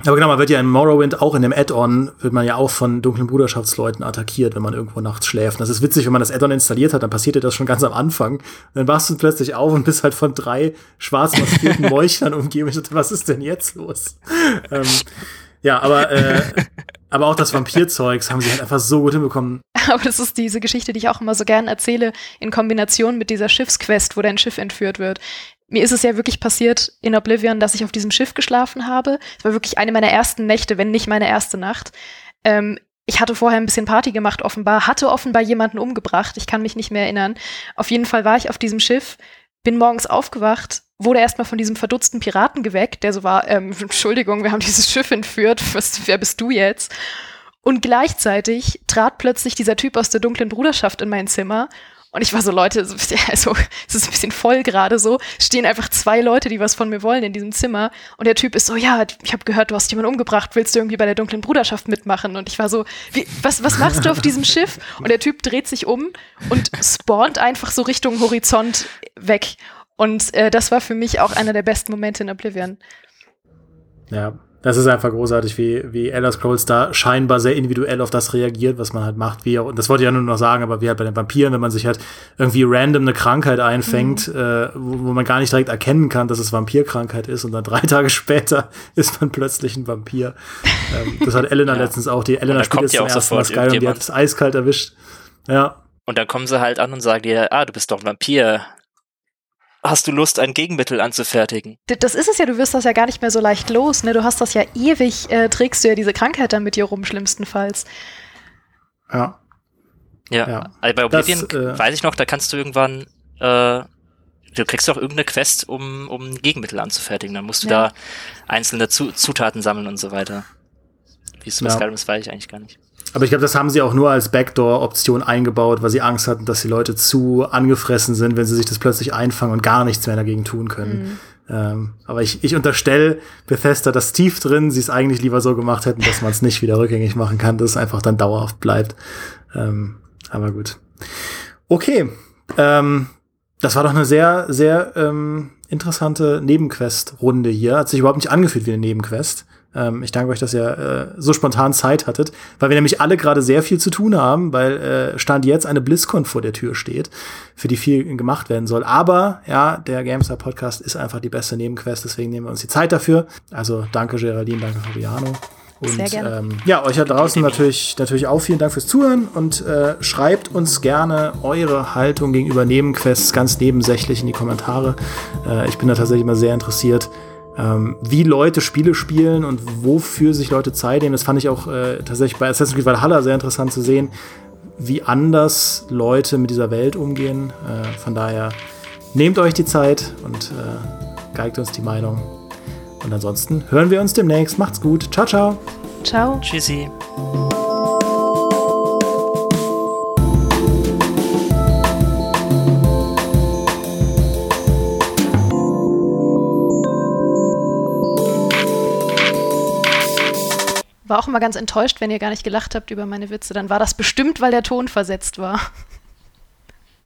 aber genau, man wird ja in Morrowind, auch in dem Add-on, wird man ja auch von dunklen Bruderschaftsleuten attackiert, wenn man irgendwo nachts schläft. Und das ist witzig, wenn man das Add-on installiert hat, dann passiert dir das schon ganz am Anfang. Und dann wachst du plötzlich auf und bist halt von drei schwarz maskierten Meuchlern umgeben. Ich dachte, was ist denn jetzt los? ähm, ja, aber, äh, aber auch das Vampirzeugs haben sie halt einfach so gut hinbekommen. Aber das ist diese Geschichte, die ich auch immer so gern erzähle, in Kombination mit dieser Schiffsquest, wo dein Schiff entführt wird mir ist es ja wirklich passiert in Oblivion, dass ich auf diesem Schiff geschlafen habe. Es war wirklich eine meiner ersten Nächte, wenn nicht meine erste Nacht. Ähm, ich hatte vorher ein bisschen Party gemacht, offenbar, hatte offenbar jemanden umgebracht. Ich kann mich nicht mehr erinnern. Auf jeden Fall war ich auf diesem Schiff, bin morgens aufgewacht, wurde erstmal von diesem verdutzten Piraten geweckt, der so war, ähm, Entschuldigung, wir haben dieses Schiff entführt, was, wer bist du jetzt? Und gleichzeitig trat plötzlich dieser Typ aus der dunklen Bruderschaft in mein Zimmer Und ich war so, Leute, also es ist ein bisschen voll gerade so. Stehen einfach zwei Leute, die was von mir wollen in diesem Zimmer. Und der Typ ist so, ja, ich habe gehört, du hast jemanden umgebracht. Willst du irgendwie bei der dunklen Bruderschaft mitmachen? Und ich war so, wie, was, was machst du auf diesem Schiff? Und der Typ dreht sich um und spawnt einfach so Richtung Horizont weg. Und äh, das war für mich auch einer der besten Momente in Oblivion. Ja, das ist einfach großartig, wie, wie Elder Scrolls da scheinbar sehr individuell auf das reagiert, was man halt macht. Wie auch, und das wollte ich ja nur noch sagen, aber wie halt bei den Vampiren, wenn man sich halt irgendwie random eine Krankheit einfängt, mhm. äh, wo, wo, man gar nicht direkt erkennen kann, dass es Vampirkrankheit ist und dann drei Tage später ist man plötzlich ein Vampir. ähm, das hat Elena ja. letztens auch. Die Elena spielt jetzt zum ersten Mal Sky und die hat das eiskalt erwischt. Ja. Und dann kommen sie halt an und sagen dir, ah, du bist doch ein Vampir hast du Lust, ein Gegenmittel anzufertigen? Das ist es ja, du wirst das ja gar nicht mehr so leicht los. Ne? Du hast das ja ewig, äh, trägst du ja diese Krankheit dann mit dir rum, schlimmstenfalls. Ja. Ja, ja. Also bei Oblivion das, äh, weiß ich noch, da kannst du irgendwann, äh, du kriegst auch irgendeine Quest, um, um ein Gegenmittel anzufertigen. Dann musst du ja. da einzelne Zutaten sammeln und so weiter. Wie es bei ja. Skyrim ist, weiß ich eigentlich gar nicht. Aber ich glaube, das haben sie auch nur als Backdoor-Option eingebaut, weil sie Angst hatten, dass die Leute zu angefressen sind, wenn sie sich das plötzlich einfangen und gar nichts mehr dagegen tun können. Mhm. Ähm, aber ich, ich unterstelle Bethesda das tief drin, sie es eigentlich lieber so gemacht hätten, dass man es nicht wieder rückgängig machen kann, dass es einfach dann dauerhaft bleibt. Ähm, aber gut. Okay. Ähm, das war doch eine sehr, sehr ähm, interessante Nebenquest-Runde hier. Hat sich überhaupt nicht angefühlt wie eine Nebenquest. Ähm, ich danke euch, dass ihr äh, so spontan Zeit hattet, weil wir nämlich alle gerade sehr viel zu tun haben, weil äh, Stand jetzt eine BlizzCon vor der Tür steht, für die viel gemacht werden soll. Aber ja, der GameStar Podcast ist einfach die beste Nebenquest, deswegen nehmen wir uns die Zeit dafür. Also danke Geraldine, danke Fabiano. Und Sehr gerne. Ähm, ja, euch da draußen natürlich, natürlich auch vielen Dank fürs Zuhören und äh, schreibt uns gerne eure Haltung gegenüber Nebenquests ganz nebensächlich in die Kommentare. Äh, ich bin da tatsächlich immer sehr interessiert, ähm, wie Leute Spiele spielen und wofür sich Leute Zeit nehmen. Das fand ich auch äh, tatsächlich bei Assassin's Creed Valhalla sehr interessant zu sehen, wie anders Leute mit dieser Welt umgehen. Äh, von daher nehmt euch die Zeit und äh, geigt uns die Meinung. Und ansonsten hören wir uns demnächst. Macht's gut. Ciao, ciao. Ciao. Tschüssi. War auch immer ganz enttäuscht, wenn ihr gar nicht gelacht habt über meine Witze. Dann war das bestimmt, weil der Ton versetzt war.